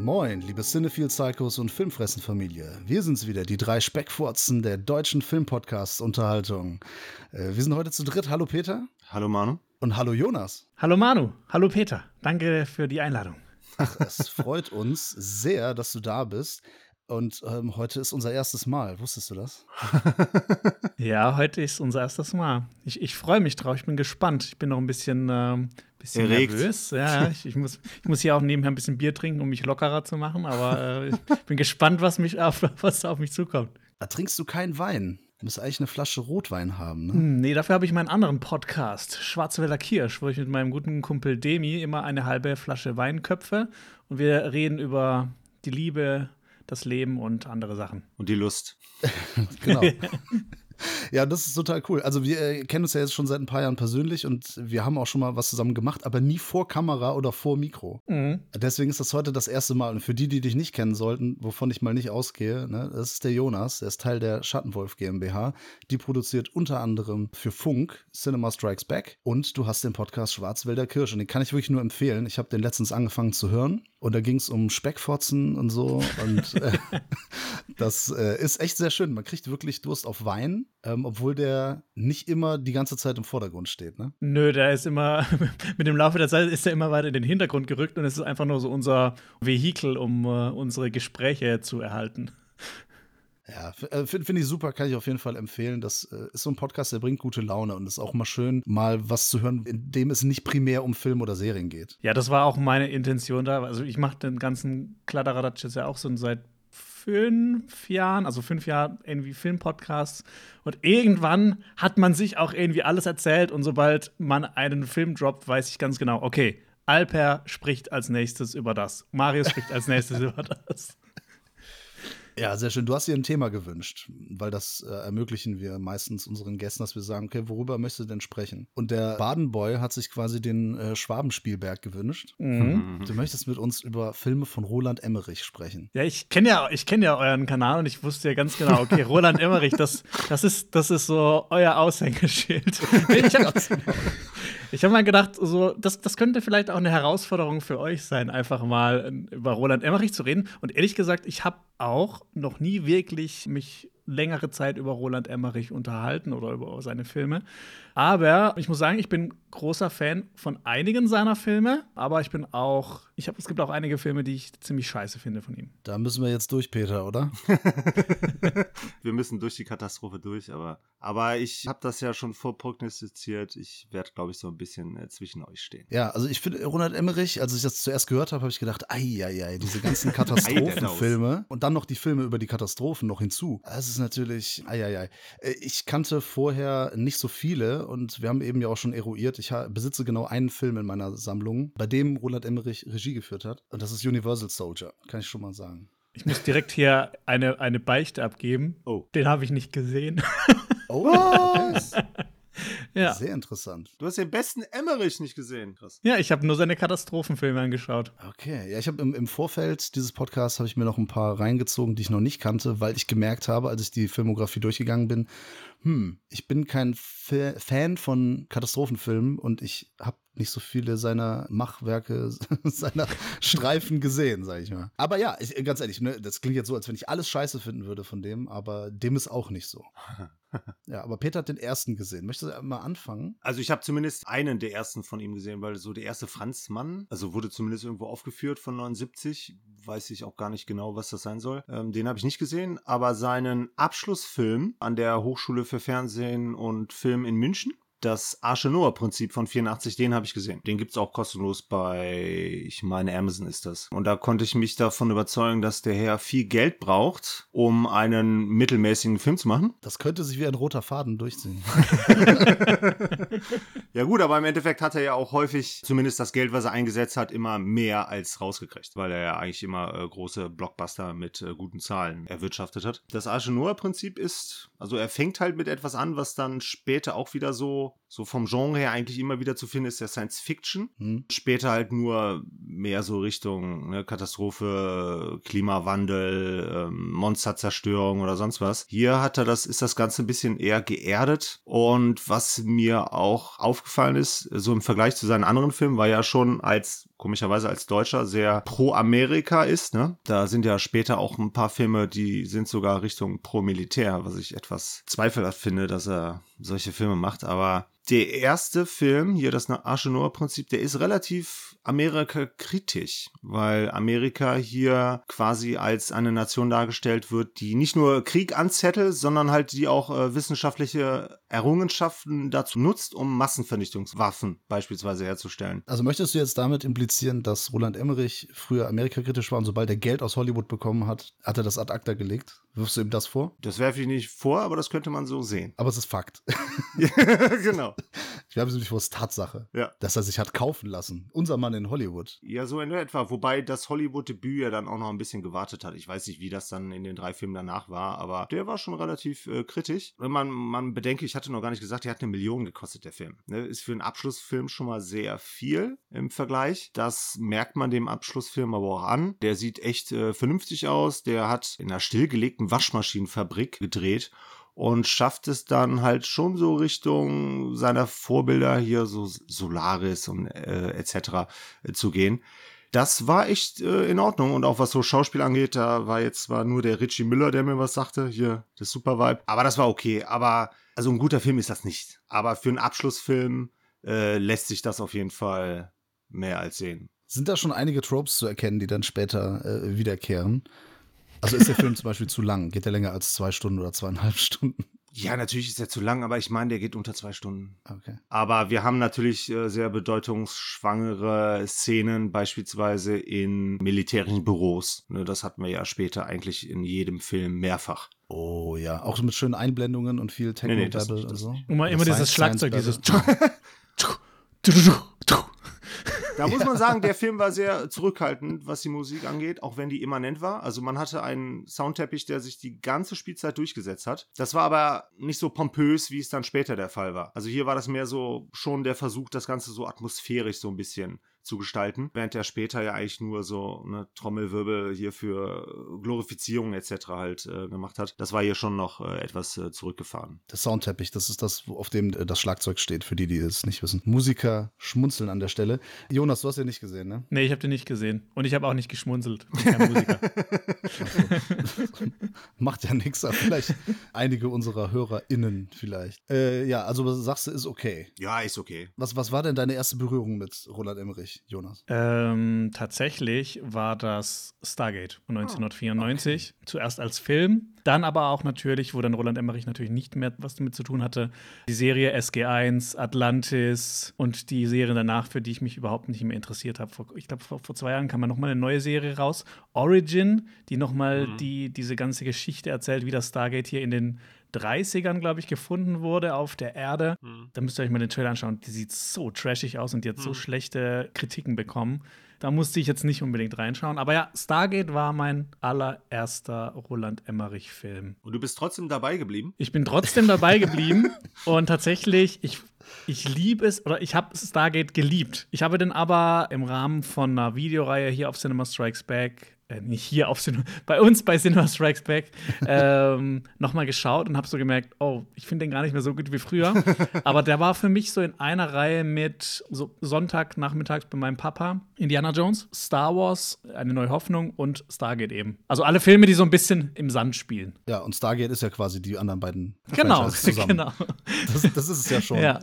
Moin, liebe Cinephile-Psychos und Filmfressen-Familie. Wir sind's wieder, die drei Speckfurzen der deutschen Filmpodcast-Unterhaltung. Äh, wir sind heute zu dritt. Hallo Peter. Hallo Manu. Und hallo Jonas. Hallo Manu. Hallo Peter. Danke für die Einladung. Ach, es freut uns sehr, dass du da bist. Und ähm, heute ist unser erstes Mal. Wusstest du das? ja, heute ist unser erstes Mal. Ich, ich freue mich drauf. Ich bin gespannt. Ich bin noch ein bisschen, ähm, bisschen nervös. Ja, ich, ich, muss, ich muss hier auch nebenher ein bisschen Bier trinken, um mich lockerer zu machen. Aber äh, ich bin gespannt, was, mich auf, was auf mich zukommt. Da trinkst du keinen Wein. Du musst eigentlich eine Flasche Rotwein haben, ne? Hm, nee, dafür habe ich meinen anderen Podcast, Schwarzwälder Kirsch, wo ich mit meinem guten Kumpel Demi immer eine halbe Flasche Wein köpfe. Und wir reden über die Liebe, das Leben und andere Sachen. Und die Lust. genau. Ja, das ist total cool. Also wir äh, kennen uns ja jetzt schon seit ein paar Jahren persönlich und wir haben auch schon mal was zusammen gemacht, aber nie vor Kamera oder vor Mikro. Mhm. Deswegen ist das heute das erste Mal. Und für die, die dich nicht kennen sollten, wovon ich mal nicht ausgehe, ne, das ist der Jonas, der ist Teil der Schattenwolf GmbH. Die produziert unter anderem für Funk Cinema Strikes Back und du hast den Podcast Schwarzwälder Kirsch und den kann ich wirklich nur empfehlen. Ich habe den letztens angefangen zu hören und da ging es um Speckfotzen und so und äh, das äh, ist echt sehr schön. Man kriegt wirklich Durst auf Wein ähm, obwohl der nicht immer die ganze Zeit im Vordergrund steht, ne? Nö, der ist immer, mit dem Laufe der Zeit ist er immer weiter in den Hintergrund gerückt und es ist einfach nur so unser Vehikel, um uh, unsere Gespräche zu erhalten. Ja, äh, finde find ich super, kann ich auf jeden Fall empfehlen. Das äh, ist so ein Podcast, der bringt gute Laune und ist auch mal schön, mal was zu hören, in dem es nicht primär um Film oder Serien geht. Ja, das war auch meine Intention da. Also ich mache den ganzen Kladderadatsch jetzt ja auch so seit fünf Jahren, also fünf Jahre irgendwie Filmpodcasts. Und irgendwann hat man sich auch irgendwie alles erzählt. Und sobald man einen Film droppt, weiß ich ganz genau, okay, Alper spricht als nächstes über das. Marius spricht als nächstes über das. Ja, sehr schön. Du hast dir ein Thema gewünscht, weil das äh, ermöglichen wir meistens unseren Gästen, dass wir sagen, okay, worüber möchtest du denn sprechen? Und der Badenboy hat sich quasi den äh, Schwabenspielberg gewünscht. Mhm. Du möchtest mit uns über Filme von Roland Emmerich sprechen. Ja, ich kenne ja, ich kenne ja euren Kanal und ich wusste ja ganz genau, okay, Roland Emmerich, das, das ist, das ist so euer Aushängeschild. ich habe ich hab mal gedacht, so, das, das könnte vielleicht auch eine Herausforderung für euch sein, einfach mal äh, über Roland Emmerich zu reden. Und ehrlich gesagt, ich habe auch noch nie wirklich mich längere Zeit über Roland Emmerich unterhalten oder über seine Filme. Aber ich muss sagen, ich bin großer Fan von einigen seiner Filme, aber ich bin auch, ich habe, es gibt auch einige Filme, die ich ziemlich scheiße finde von ihm. Da müssen wir jetzt durch, Peter, oder? wir müssen durch die Katastrophe durch, aber, aber ich habe das ja schon vorprognostiziert. Ich werde, glaube ich, so ein bisschen äh, zwischen euch stehen. Ja, also ich finde Roland Emmerich, als ich das zuerst gehört habe, habe ich gedacht, ei, ei, ei, diese ganzen Katastrophenfilme und dann noch die Filme über die Katastrophen noch hinzu. Das ist natürlich, ei, ei, ei. Äh, ich kannte vorher nicht so viele und wir haben eben ja auch schon eruiert, ich besitze genau einen Film in meiner Sammlung, bei dem Roland Emmerich Regie geführt hat. Und das ist Universal Soldier, kann ich schon mal sagen. Ich muss direkt hier eine, eine Beichte abgeben. Oh. Den habe ich nicht gesehen. Oh, was? Ja. Sehr interessant. Du hast den besten Emmerich nicht gesehen, krass. Ja, ich habe nur seine Katastrophenfilme angeschaut. Okay, ja, ich habe im, im, Vorfeld dieses Podcasts habe ich mir noch ein paar reingezogen, die ich noch nicht kannte, weil ich gemerkt habe, als ich die Filmografie durchgegangen bin, hm, ich bin kein F Fan von Katastrophenfilmen und ich habe nicht so viele seiner Machwerke, seiner Streifen gesehen, sag ich mal. Aber ja, ich, ganz ehrlich, ne, das klingt jetzt so, als wenn ich alles scheiße finden würde von dem, aber dem ist auch nicht so. ja, aber Peter hat den ersten gesehen. Möchtest du mal anfangen? Also ich habe zumindest einen der ersten von ihm gesehen, weil so der erste Franzmann, also wurde zumindest irgendwo aufgeführt von 79, weiß ich auch gar nicht genau, was das sein soll. Ähm, den habe ich nicht gesehen, aber seinen Abschlussfilm an der Hochschule für Fernsehen und Film in München, das Arche Noah Prinzip von 84, den habe ich gesehen. Den gibt's auch kostenlos bei, ich meine, Amazon ist das. Und da konnte ich mich davon überzeugen, dass der Herr viel Geld braucht, um einen mittelmäßigen Film zu machen. Das könnte sich wie ein roter Faden durchziehen. ja gut, aber im Endeffekt hat er ja auch häufig, zumindest das Geld, was er eingesetzt hat, immer mehr als rausgekriegt, weil er ja eigentlich immer äh, große Blockbuster mit äh, guten Zahlen erwirtschaftet hat. Das Arche Noah Prinzip ist, also er fängt halt mit etwas an, was dann später auch wieder so so vom Genre her eigentlich immer wieder zu finden ist der Science Fiction. Hm. Später halt nur mehr so Richtung ne, Katastrophe, Klimawandel, ähm, Monsterzerstörung oder sonst was. Hier hat er das, ist das Ganze ein bisschen eher geerdet. Und was mir auch aufgefallen ist, so im Vergleich zu seinen anderen Filmen, war ja schon als komischerweise als Deutscher sehr pro Amerika ist. Ne? Da sind ja später auch ein paar Filme, die sind sogar Richtung pro Militär, was ich etwas zweifelhaft finde, dass er solche Filme macht. Aber der erste Film, hier das Arche Noah-Prinzip, der ist relativ Amerika-kritisch, weil Amerika hier quasi als eine Nation dargestellt wird, die nicht nur Krieg anzettelt, sondern halt die auch äh, wissenschaftliche Errungenschaften dazu nutzt, um Massenvernichtungswaffen beispielsweise herzustellen. Also möchtest du jetzt damit implizieren, dass Roland Emmerich früher Amerika-kritisch war und sobald er Geld aus Hollywood bekommen hat, hat er das ad acta gelegt? Wirfst du ihm das vor? Das werfe ich nicht vor, aber das könnte man so sehen. Aber es ist Fakt. genau. Ich werfe es ist Tatsache, ja. dass er sich hat kaufen lassen. Unser Mann in Hollywood. Ja, so in etwa. Wobei das Hollywood-Debüt ja dann auch noch ein bisschen gewartet hat. Ich weiß nicht, wie das dann in den drei Filmen danach war, aber der war schon relativ äh, kritisch. Wenn man, man bedenke, ich hatte noch gar nicht gesagt, der hat eine Million gekostet, der Film. Ne? Ist für einen Abschlussfilm schon mal sehr viel im Vergleich. Das merkt man dem Abschlussfilm aber auch an. Der sieht echt äh, vernünftig aus. Der hat in einer stillgelegten Waschmaschinenfabrik gedreht und schafft es dann halt schon so Richtung seiner Vorbilder hier so Solaris und äh, etc. Äh, zu gehen. Das war echt äh, in Ordnung und auch was so Schauspiel angeht, da war jetzt zwar nur der Richie Müller, der mir was sagte, hier das Super Vibe, aber das war okay. Aber also ein guter Film ist das nicht. Aber für einen Abschlussfilm äh, lässt sich das auf jeden Fall mehr als sehen. Sind da schon einige Tropes zu erkennen, die dann später äh, wiederkehren? Also ist der Film zum Beispiel zu lang? Geht der länger als zwei Stunden oder zweieinhalb Stunden? Ja, natürlich ist er zu lang, aber ich meine, der geht unter zwei Stunden. Okay. Aber wir haben natürlich äh, sehr bedeutungsschwangere Szenen, beispielsweise in militärischen Büros. Ne, das hatten wir ja später eigentlich in jedem Film mehrfach. Oh ja, auch mit schönen Einblendungen und viel techno nee, nee, das, und so. Immer, immer dieses Schlagzeug, dieses. Da muss man sagen, der Film war sehr zurückhaltend, was die Musik angeht, auch wenn die immanent war. Also man hatte einen Soundteppich, der sich die ganze Spielzeit durchgesetzt hat. Das war aber nicht so pompös, wie es dann später der Fall war. Also hier war das mehr so schon der Versuch, das Ganze so atmosphärisch so ein bisschen zu gestalten, während er später ja eigentlich nur so eine Trommelwirbel hier für Glorifizierung etc. halt äh, gemacht hat. Das war hier schon noch äh, etwas äh, zurückgefahren. Der Soundteppich, das ist das, auf dem äh, das Schlagzeug steht, für die, die es nicht wissen. Musiker schmunzeln an der Stelle. Jonas, du hast den nicht gesehen, ne? Nee, ich habe den nicht gesehen. Und ich habe auch nicht geschmunzelt. Ich bin kein Musiker. Macht ja nichts, aber vielleicht einige unserer HörerInnen vielleicht. Äh, ja, also sagst du, ist okay. Ja, ist okay. Was, was war denn deine erste Berührung mit Roland Emmerich? Jonas? Ähm, tatsächlich war das Stargate von 1994. Oh, okay. Zuerst als Film, dann aber auch natürlich, wo dann Roland Emmerich natürlich nicht mehr was damit zu tun hatte, die Serie SG1, Atlantis und die Serien danach, für die ich mich überhaupt nicht mehr interessiert habe. Ich glaube, vor, vor, zwei Jahren kam mal noch mal eine neue Serie raus, Origin, die noch mal mhm. die, diese ganze Geschichte erzählt, wie das Stargate hier in den 30ern, glaube ich, gefunden wurde auf der Erde. Mhm. Da müsst ihr euch mal den Trailer anschauen. Die sieht so trashig aus und die hat mhm. so schlechte Kritiken bekommen. Da musste ich jetzt nicht unbedingt reinschauen. Aber ja, Stargate war mein allererster Roland Emmerich-Film. Und du bist trotzdem dabei geblieben? Ich bin trotzdem dabei geblieben. und tatsächlich, ich, ich liebe es, oder ich habe Stargate geliebt. Ich habe den aber im Rahmen von einer Videoreihe hier auf Cinema Strikes Back äh, nicht hier auf Cinema, bei uns bei Cinema Strikes Back ähm, nochmal geschaut und habe so gemerkt, oh, ich finde den gar nicht mehr so gut wie früher. Aber der war für mich so in einer Reihe mit so Sonntagnachmittags bei meinem Papa, Indiana Jones, Star Wars, Eine neue Hoffnung und Stargate eben. Also alle Filme, die so ein bisschen im Sand spielen. Ja, und Stargate ist ja quasi die anderen beiden. Genau, genau. Das, das, ist es ja schon. Ja.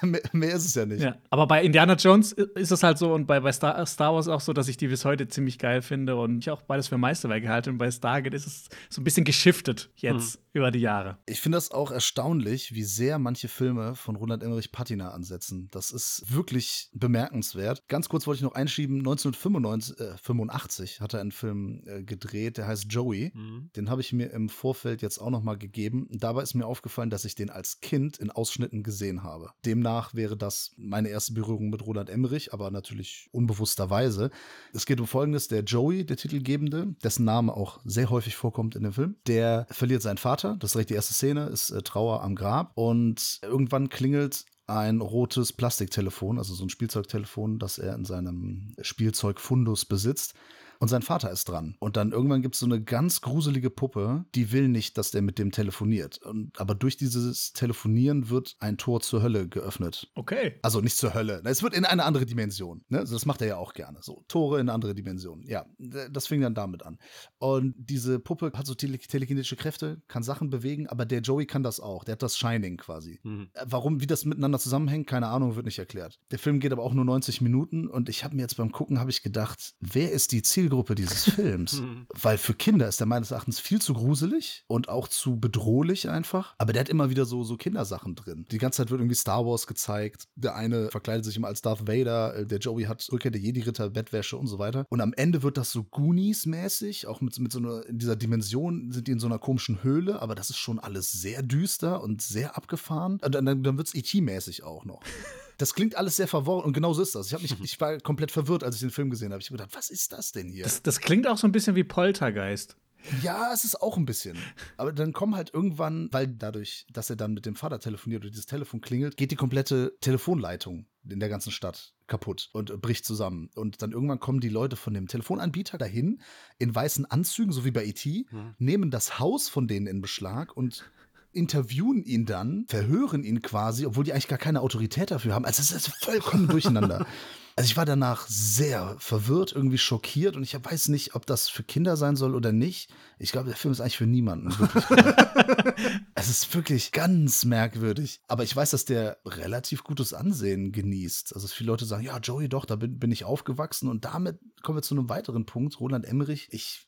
Mehr, mehr, ist es ja nicht. Ja. Aber bei Indiana Jones ist es halt so und bei, bei Star, Star Wars auch so, dass ich die bis heute ziemlich geil finde und ich auch beides für Meisterwerk gehalten. Und bei Stargate ist es so ein bisschen geschiftet jetzt mhm. über die Jahre. Ich finde das auch erstaunlich, wie sehr manche Filme von Roland Emmerich Patina ansetzen. Das ist wirklich bemerkenswert. Ganz kurz wollte ich noch einschieben: 1985 äh, hat er einen Film äh, gedreht, der heißt Joey. Mhm. Den habe ich mir im Vorfeld jetzt auch noch mal gegeben. Dabei ist mir aufgefallen, dass ich den als Kind in Ausschnitten gesehen habe. Demnach wäre das meine erste Berührung mit Roland Emmerich, aber natürlich unbewussterweise. Es geht um Folgendes: Der Joey, der Titelgebende, dessen Name auch sehr häufig vorkommt in dem Film, der verliert seinen Vater. Das ist direkt die erste Szene, ist äh, Trauer am Grab und irgendwann klingelt ein rotes Plastiktelefon, also so ein Spielzeugtelefon, das er in seinem Spielzeugfundus besitzt. Und sein Vater ist dran. Und dann irgendwann gibt es so eine ganz gruselige Puppe, die will nicht, dass der mit dem telefoniert. Und, aber durch dieses Telefonieren wird ein Tor zur Hölle geöffnet. Okay. Also nicht zur Hölle. Es wird in eine andere Dimension. Ne? Also das macht er ja auch gerne. So, Tore in eine andere Dimension. Ja, das fing dann damit an. Und diese Puppe hat so tele telekinetische Kräfte, kann Sachen bewegen, aber der Joey kann das auch. Der hat das Shining quasi. Mhm. Warum, wie das miteinander zusammenhängt, keine Ahnung, wird nicht erklärt. Der Film geht aber auch nur 90 Minuten und ich habe mir jetzt beim Gucken, habe ich gedacht, wer ist die Ziel Zielgruppe dieses Films. Mhm. Weil für Kinder ist er meines Erachtens viel zu gruselig und auch zu bedrohlich einfach. Aber der hat immer wieder so, so Kindersachen drin. Die ganze Zeit wird irgendwie Star Wars gezeigt. Der eine verkleidet sich immer als Darth Vader. Äh, der Joey hat Rückkehr der Jedi-Ritter, Bettwäsche und so weiter. Und am Ende wird das so Goonies-mäßig. Auch mit, mit so einer, in dieser Dimension sind die in so einer komischen Höhle. Aber das ist schon alles sehr düster und sehr abgefahren. Und dann, dann wird es E.T.-mäßig auch noch. Das klingt alles sehr verworren und genau so ist das. Ich, mich, ich war komplett verwirrt, als ich den Film gesehen habe. Ich habe gedacht, was ist das denn hier? Das, das klingt auch so ein bisschen wie Poltergeist. Ja, es ist auch ein bisschen. Aber dann kommen halt irgendwann, weil dadurch, dass er dann mit dem Vater telefoniert oder dieses Telefon klingelt, geht die komplette Telefonleitung in der ganzen Stadt kaputt und bricht zusammen. Und dann irgendwann kommen die Leute von dem Telefonanbieter dahin in weißen Anzügen, so wie bei ET, mhm. nehmen das Haus von denen in Beschlag und interviewen ihn dann, verhören ihn quasi, obwohl die eigentlich gar keine Autorität dafür haben. Also es ist vollkommen durcheinander. Also ich war danach sehr verwirrt, irgendwie schockiert und ich weiß nicht, ob das für Kinder sein soll oder nicht. Ich glaube, der Film ist eigentlich für niemanden. es ist wirklich ganz merkwürdig. Aber ich weiß, dass der relativ gutes Ansehen genießt. Also viele Leute sagen, ja, Joey, doch, da bin, bin ich aufgewachsen. Und damit kommen wir zu einem weiteren Punkt. Roland Emmerich, ich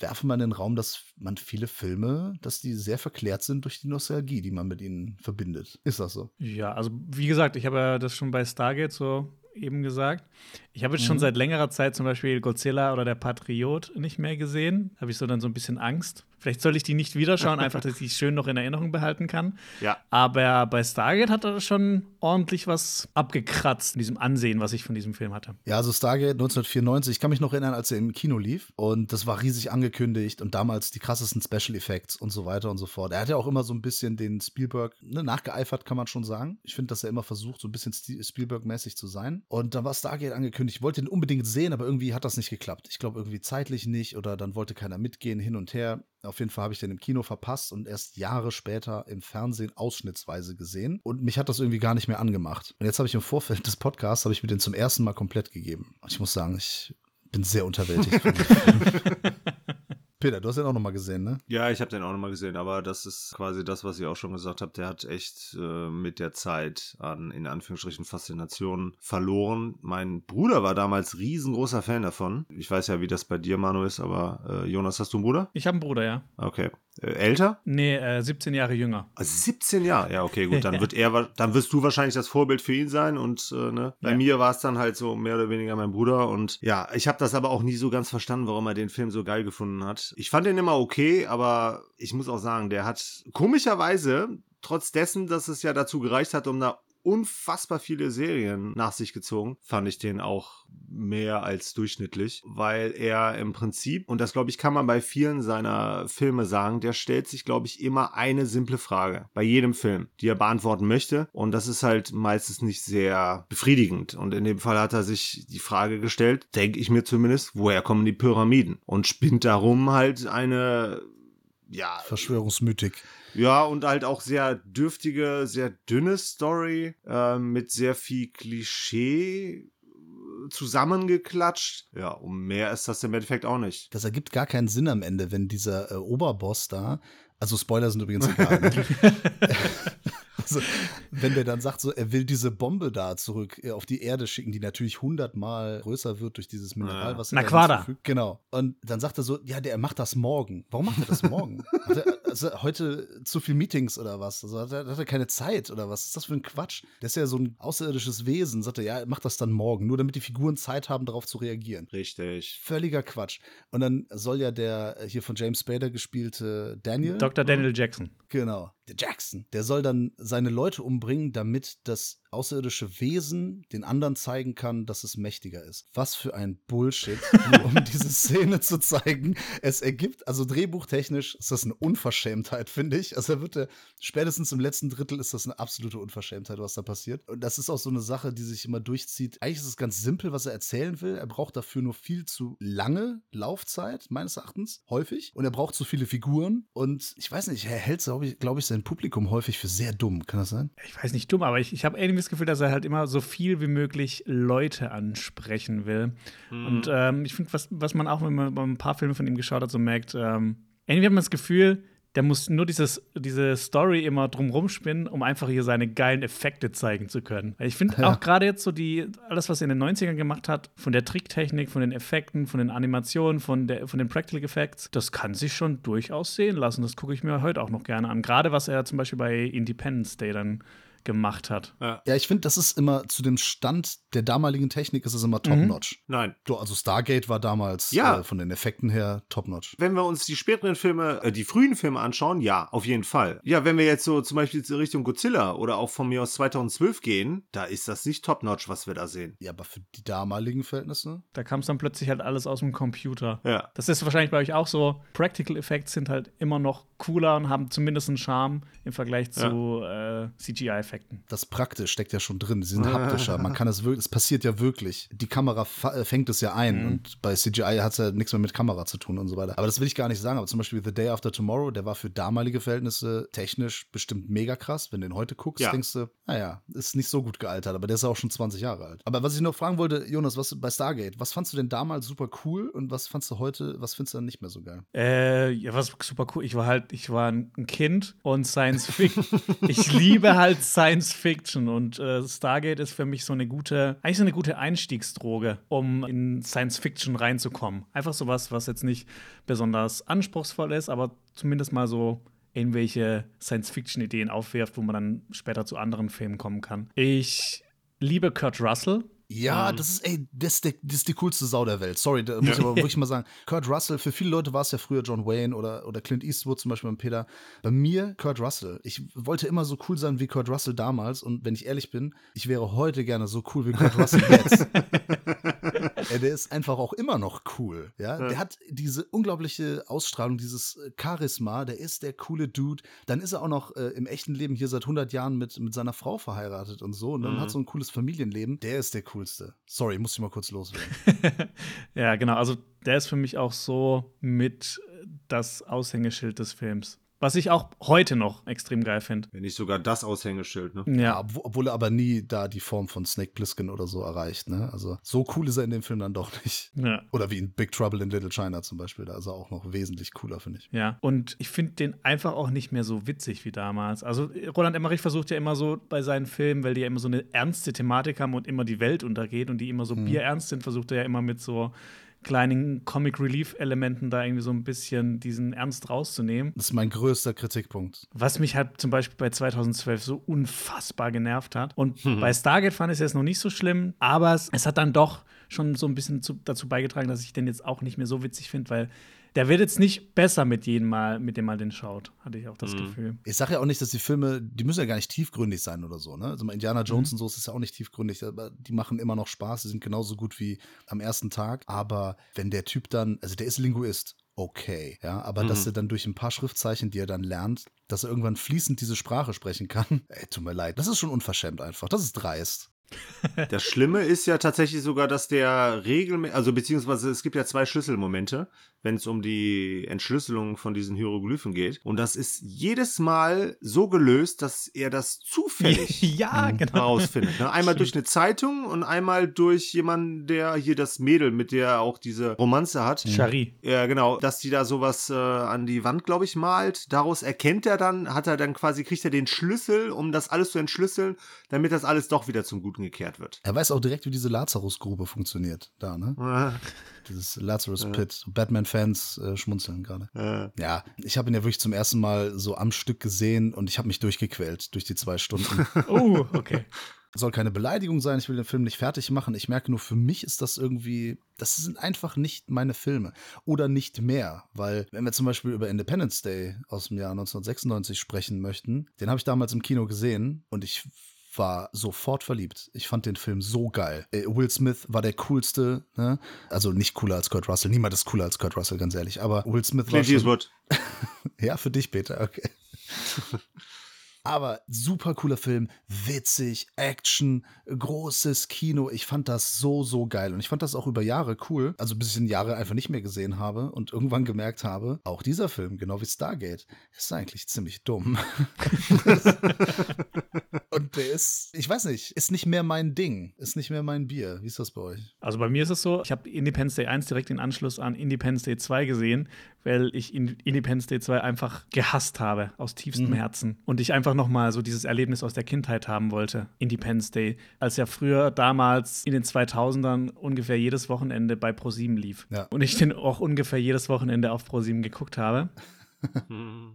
werfe mal in den Raum, dass man viele Filme, dass die sehr verklärt sind durch die Nostalgie, die man mit ihnen verbindet. Ist das so? Ja, also wie gesagt, ich habe ja das schon bei Stargate so eben gesagt. Ich habe jetzt mhm. schon seit längerer Zeit zum Beispiel Godzilla oder der Patriot nicht mehr gesehen. Habe ich so dann so ein bisschen Angst. Vielleicht soll ich die nicht wieder schauen, einfach, dass ich die schön noch in Erinnerung behalten kann. Ja. Aber bei Stargate hat er schon ordentlich was abgekratzt in diesem Ansehen, was ich von diesem Film hatte. Ja, also Stargate 1994, ich kann mich noch erinnern, als er im Kino lief und das war riesig angekündigt und damals die krassesten Special Effects und so weiter und so fort. Er hat ja auch immer so ein bisschen den Spielberg ne, nachgeeifert, kann man schon sagen. Ich finde, dass er immer versucht, so ein bisschen Spielberg-mäßig zu sein. Und dann war Stargate angekündigt. Ich wollte ihn unbedingt sehen, aber irgendwie hat das nicht geklappt. Ich glaube, irgendwie zeitlich nicht oder dann wollte keiner mitgehen, hin und her. Auf jeden Fall habe ich den im Kino verpasst und erst Jahre später im Fernsehen ausschnittsweise gesehen. Und mich hat das irgendwie gar nicht mehr angemacht. Und jetzt habe ich im Vorfeld des Podcasts, habe ich mir den zum ersten Mal komplett gegeben. Ich muss sagen, ich bin sehr unterwältigt. Peter, du hast den auch nochmal gesehen, ne? Ja, ich habe den auch nochmal gesehen, aber das ist quasi das, was ich auch schon gesagt habe. Der hat echt äh, mit der Zeit an, in Anführungsstrichen, Faszination verloren. Mein Bruder war damals riesengroßer Fan davon. Ich weiß ja, wie das bei dir, Manu, ist, aber äh, Jonas, hast du einen Bruder? Ich habe einen Bruder, ja. Okay. Äh, älter? Nee, äh, 17 Jahre jünger. Also 17 Jahre? Ja, okay, gut. Dann wird er, dann wirst du wahrscheinlich das Vorbild für ihn sein. Und äh, ne? bei ja. mir war es dann halt so mehr oder weniger mein Bruder. Und ja, ich habe das aber auch nie so ganz verstanden, warum er den Film so geil gefunden hat. Ich fand den immer okay, aber ich muss auch sagen, der hat komischerweise trotz dessen, dass es ja dazu gereicht hat, um da unfassbar viele Serien nach sich gezogen. Fand ich den auch mehr als durchschnittlich, weil er im Prinzip, und das glaube ich kann man bei vielen seiner Filme sagen, der stellt sich glaube ich immer eine simple Frage bei jedem Film, die er beantworten möchte und das ist halt meistens nicht sehr befriedigend und in dem Fall hat er sich die Frage gestellt, denke ich mir zumindest, woher kommen die Pyramiden und spinnt darum halt eine ja, Verschwörungsmythik. Ja, und halt auch sehr dürftige, sehr dünne Story äh, mit sehr viel Klischee zusammengeklatscht. Ja, um mehr ist das im Endeffekt auch nicht. Das ergibt gar keinen Sinn am Ende, wenn dieser äh, Oberboss da, also Spoiler sind übrigens egal, ne? Also, wenn der dann sagt, so, er will diese Bombe da zurück äh, auf die Erde schicken, die natürlich hundertmal größer wird durch dieses Mineral, was er Naquada. Genau. Und dann sagt er so, ja, der macht das morgen. Warum macht er das morgen? hat er also heute zu viel Meetings oder was? Also hat er, hat er keine Zeit oder was? ist das für ein Quatsch? Der ist ja so ein außerirdisches Wesen. Sagt er, ja, er macht das dann morgen, nur damit die Figuren Zeit haben, darauf zu reagieren. Richtig. Völliger Quatsch. Und dann soll ja der äh, hier von James Spader gespielte Daniel. Dr. Daniel Jackson. Genau. Jackson. Der soll dann seine Leute umbringen, damit das außerirdische Wesen den anderen zeigen kann, dass es mächtiger ist. Was für ein Bullshit, nur um diese Szene zu zeigen. Es ergibt, also drehbuchtechnisch ist das eine Unverschämtheit, finde ich. Also er wird der, spätestens im letzten Drittel ist das eine absolute Unverschämtheit, was da passiert. Und das ist auch so eine Sache, die sich immer durchzieht. Eigentlich ist es ganz simpel, was er erzählen will. Er braucht dafür nur viel zu lange Laufzeit, meines Erachtens, häufig. Und er braucht zu viele Figuren. Und ich weiß nicht, er hält, glaube ich, glaub ich, sein Publikum häufig für sehr dumm. Kann das sein? Ich weiß nicht dumm, aber ich, ich habe irgendwie das Gefühl, dass er halt immer so viel wie möglich Leute ansprechen will. Mhm. Und ähm, ich finde, was, was man auch, wenn man ein paar Filme von ihm geschaut hat, so merkt, ähm, irgendwie hat man das Gefühl, der muss nur dieses, diese Story immer drumrum spinnen, um einfach hier seine geilen Effekte zeigen zu können. Ich finde ja. auch gerade jetzt so die, alles, was er in den 90ern gemacht hat, von der Tricktechnik, von den Effekten, von den Animationen, von, der, von den Practical Effects, das kann sich schon durchaus sehen lassen. Das gucke ich mir heute auch noch gerne an. Gerade was er zum Beispiel bei Independence Day dann gemacht hat. Ja, ja ich finde, das ist immer zu dem Stand der damaligen Technik ist es immer top-notch. Mhm. Nein. Du, also Stargate war damals ja. äh, von den Effekten her top-notch. Wenn wir uns die späteren Filme, äh, die frühen Filme anschauen, ja, auf jeden Fall. Ja, wenn wir jetzt so zum Beispiel Richtung Godzilla oder auch von mir aus 2012 gehen, da ist das nicht top-notch, was wir da sehen. Ja, aber für die damaligen Verhältnisse? Da kam es dann plötzlich halt alles aus dem Computer. Ja. Das ist wahrscheinlich bei euch auch so. Practical Effects sind halt immer noch cooler und haben zumindest einen Charme im Vergleich zu ja. äh, CGI-Effekten. Das praktisch steckt ja schon drin. Sie sind haptischer. Man kann es wirklich, es passiert ja wirklich. Die Kamera äh, fängt es ja ein mhm. und bei CGI hat es ja nichts mehr mit Kamera zu tun und so weiter. Aber das will ich gar nicht sagen. Aber zum Beispiel The Day After Tomorrow, der war für damalige Verhältnisse technisch bestimmt mega krass. Wenn du den heute guckst, ja. denkst du, naja, ist nicht so gut gealtert, aber der ist auch schon 20 Jahre alt. Aber was ich noch fragen wollte, Jonas, was bei Stargate, was fandst du denn damals super cool und was fandst du heute, was findest du dann nicht mehr so geil? Äh, ja, was super cool. Ich war halt, ich war ein Kind und Science Fiction. ich liebe halt Science Fiction und äh, Stargate ist für mich so eine gute, eigentlich so eine gute Einstiegsdroge, um in Science Fiction reinzukommen. Einfach sowas, was jetzt nicht besonders anspruchsvoll ist, aber zumindest mal so irgendwelche Science-Fiction-Ideen aufwirft, wo man dann später zu anderen Filmen kommen kann. Ich liebe Kurt Russell. Ja, mhm. das ist, ey, das ist, die, das ist, die coolste Sau der Welt. Sorry, da muss ich aber wirklich mal sagen. Kurt Russell, für viele Leute war es ja früher John Wayne oder, oder Clint Eastwood zum Beispiel beim Peter. Bei mir Kurt Russell. Ich wollte immer so cool sein wie Kurt Russell damals und wenn ich ehrlich bin, ich wäre heute gerne so cool wie Kurt Russell jetzt. Ja, der ist einfach auch immer noch cool. Ja? ja? Der hat diese unglaubliche Ausstrahlung, dieses äh, Charisma, der ist der coole Dude. Dann ist er auch noch äh, im echten Leben hier seit 100 Jahren mit, mit seiner Frau verheiratet und so. Und dann mhm. hat so ein cooles Familienleben. Der ist der coolste. Sorry, muss ich mal kurz loswerden. ja, genau. Also der ist für mich auch so mit das Aushängeschild des Films. Was ich auch heute noch extrem geil finde. Wenn nicht sogar das Aushängeschild, ne? Ja. obwohl er aber nie da die Form von Snake Plissken oder so erreicht, ne? Also so cool ist er in dem Film dann doch nicht. Ja. Oder wie in Big Trouble in Little China zum Beispiel. Da ist er auch noch wesentlich cooler, finde ich. Ja, und ich finde den einfach auch nicht mehr so witzig wie damals. Also Roland Emmerich versucht ja immer so bei seinen Filmen, weil die ja immer so eine ernste Thematik haben und immer die Welt untergeht und die immer so hm. bierernst sind, versucht er ja immer mit so kleinen Comic-Relief-Elementen da irgendwie so ein bisschen diesen Ernst rauszunehmen. Das ist mein größter Kritikpunkt. Was mich halt zum Beispiel bei 2012 so unfassbar genervt hat. Und mhm. bei Stargate fand ich es jetzt noch nicht so schlimm, aber es, es hat dann doch schon so ein bisschen zu, dazu beigetragen, dass ich den jetzt auch nicht mehr so witzig finde, weil der wird jetzt nicht besser mit jedem Mal, mit dem man den schaut, hatte ich auch das mhm. Gefühl. Ich sage ja auch nicht, dass die Filme, die müssen ja gar nicht tiefgründig sein oder so, ne? Also Indiana Jones mhm. und so ist es ja auch nicht tiefgründig, aber die machen immer noch Spaß, die sind genauso gut wie am ersten Tag. Aber wenn der Typ dann, also der ist Linguist, okay, ja, aber mhm. dass er dann durch ein paar Schriftzeichen, die er dann lernt, dass er irgendwann fließend diese Sprache sprechen kann, ey, tut mir leid, das ist schon unverschämt einfach, das ist dreist. Das Schlimme ist ja tatsächlich sogar, dass der regelmäßig, also beziehungsweise es gibt ja zwei Schlüsselmomente wenn es um die Entschlüsselung von diesen Hieroglyphen geht. Und das ist jedes Mal so gelöst, dass er das zufällig ja, genau. herausfindet. Ne? Einmal durch eine Zeitung und einmal durch jemanden, der hier das Mädel, mit der er auch diese Romanze hat. Charie. Ja, genau. Dass die da sowas äh, an die Wand, glaube ich, malt. Daraus erkennt er dann, hat er dann quasi, kriegt er den Schlüssel, um das alles zu entschlüsseln, damit das alles doch wieder zum Guten gekehrt wird. Er weiß auch direkt, wie diese Lazarus-Grube funktioniert. Da, ne? Dieses Lazarus Pit. Batman-Fans äh, schmunzeln gerade. Ja. ja, ich habe ihn ja wirklich zum ersten Mal so am Stück gesehen und ich habe mich durchgequält durch die zwei Stunden. oh, okay. Soll keine Beleidigung sein, ich will den Film nicht fertig machen. Ich merke nur, für mich ist das irgendwie, das sind einfach nicht meine Filme. Oder nicht mehr, weil, wenn wir zum Beispiel über Independence Day aus dem Jahr 1996 sprechen möchten, den habe ich damals im Kino gesehen und ich war sofort verliebt. Ich fand den Film so geil. Äh, Will Smith war der coolste, ne? Also nicht cooler als Kurt Russell. Niemand ist cooler als Kurt Russell, ganz ehrlich. Aber Will Smith Clint war schon. ja, für dich, Peter, okay. Aber super cooler Film, witzig, Action, großes Kino. Ich fand das so, so geil. Und ich fand das auch über Jahre cool. Also bis ich den Jahre einfach nicht mehr gesehen habe und irgendwann gemerkt habe, auch dieser Film, genau wie Stargate, ist eigentlich ziemlich dumm. und der ist, ich weiß nicht, ist nicht mehr mein Ding, ist nicht mehr mein Bier. Wie ist das bei euch? Also bei mir ist es so, ich habe Independence Day 1 direkt in Anschluss an Independence Day 2 gesehen, weil ich Independence Day 2 einfach gehasst habe, aus tiefstem mhm. Herzen. Und ich einfach noch mal so dieses Erlebnis aus der Kindheit haben wollte, Independence Day, als ja früher damals in den 2000ern ungefähr jedes Wochenende bei ProSieben lief. Ja. Und ich den auch ungefähr jedes Wochenende auf ProSieben geguckt habe.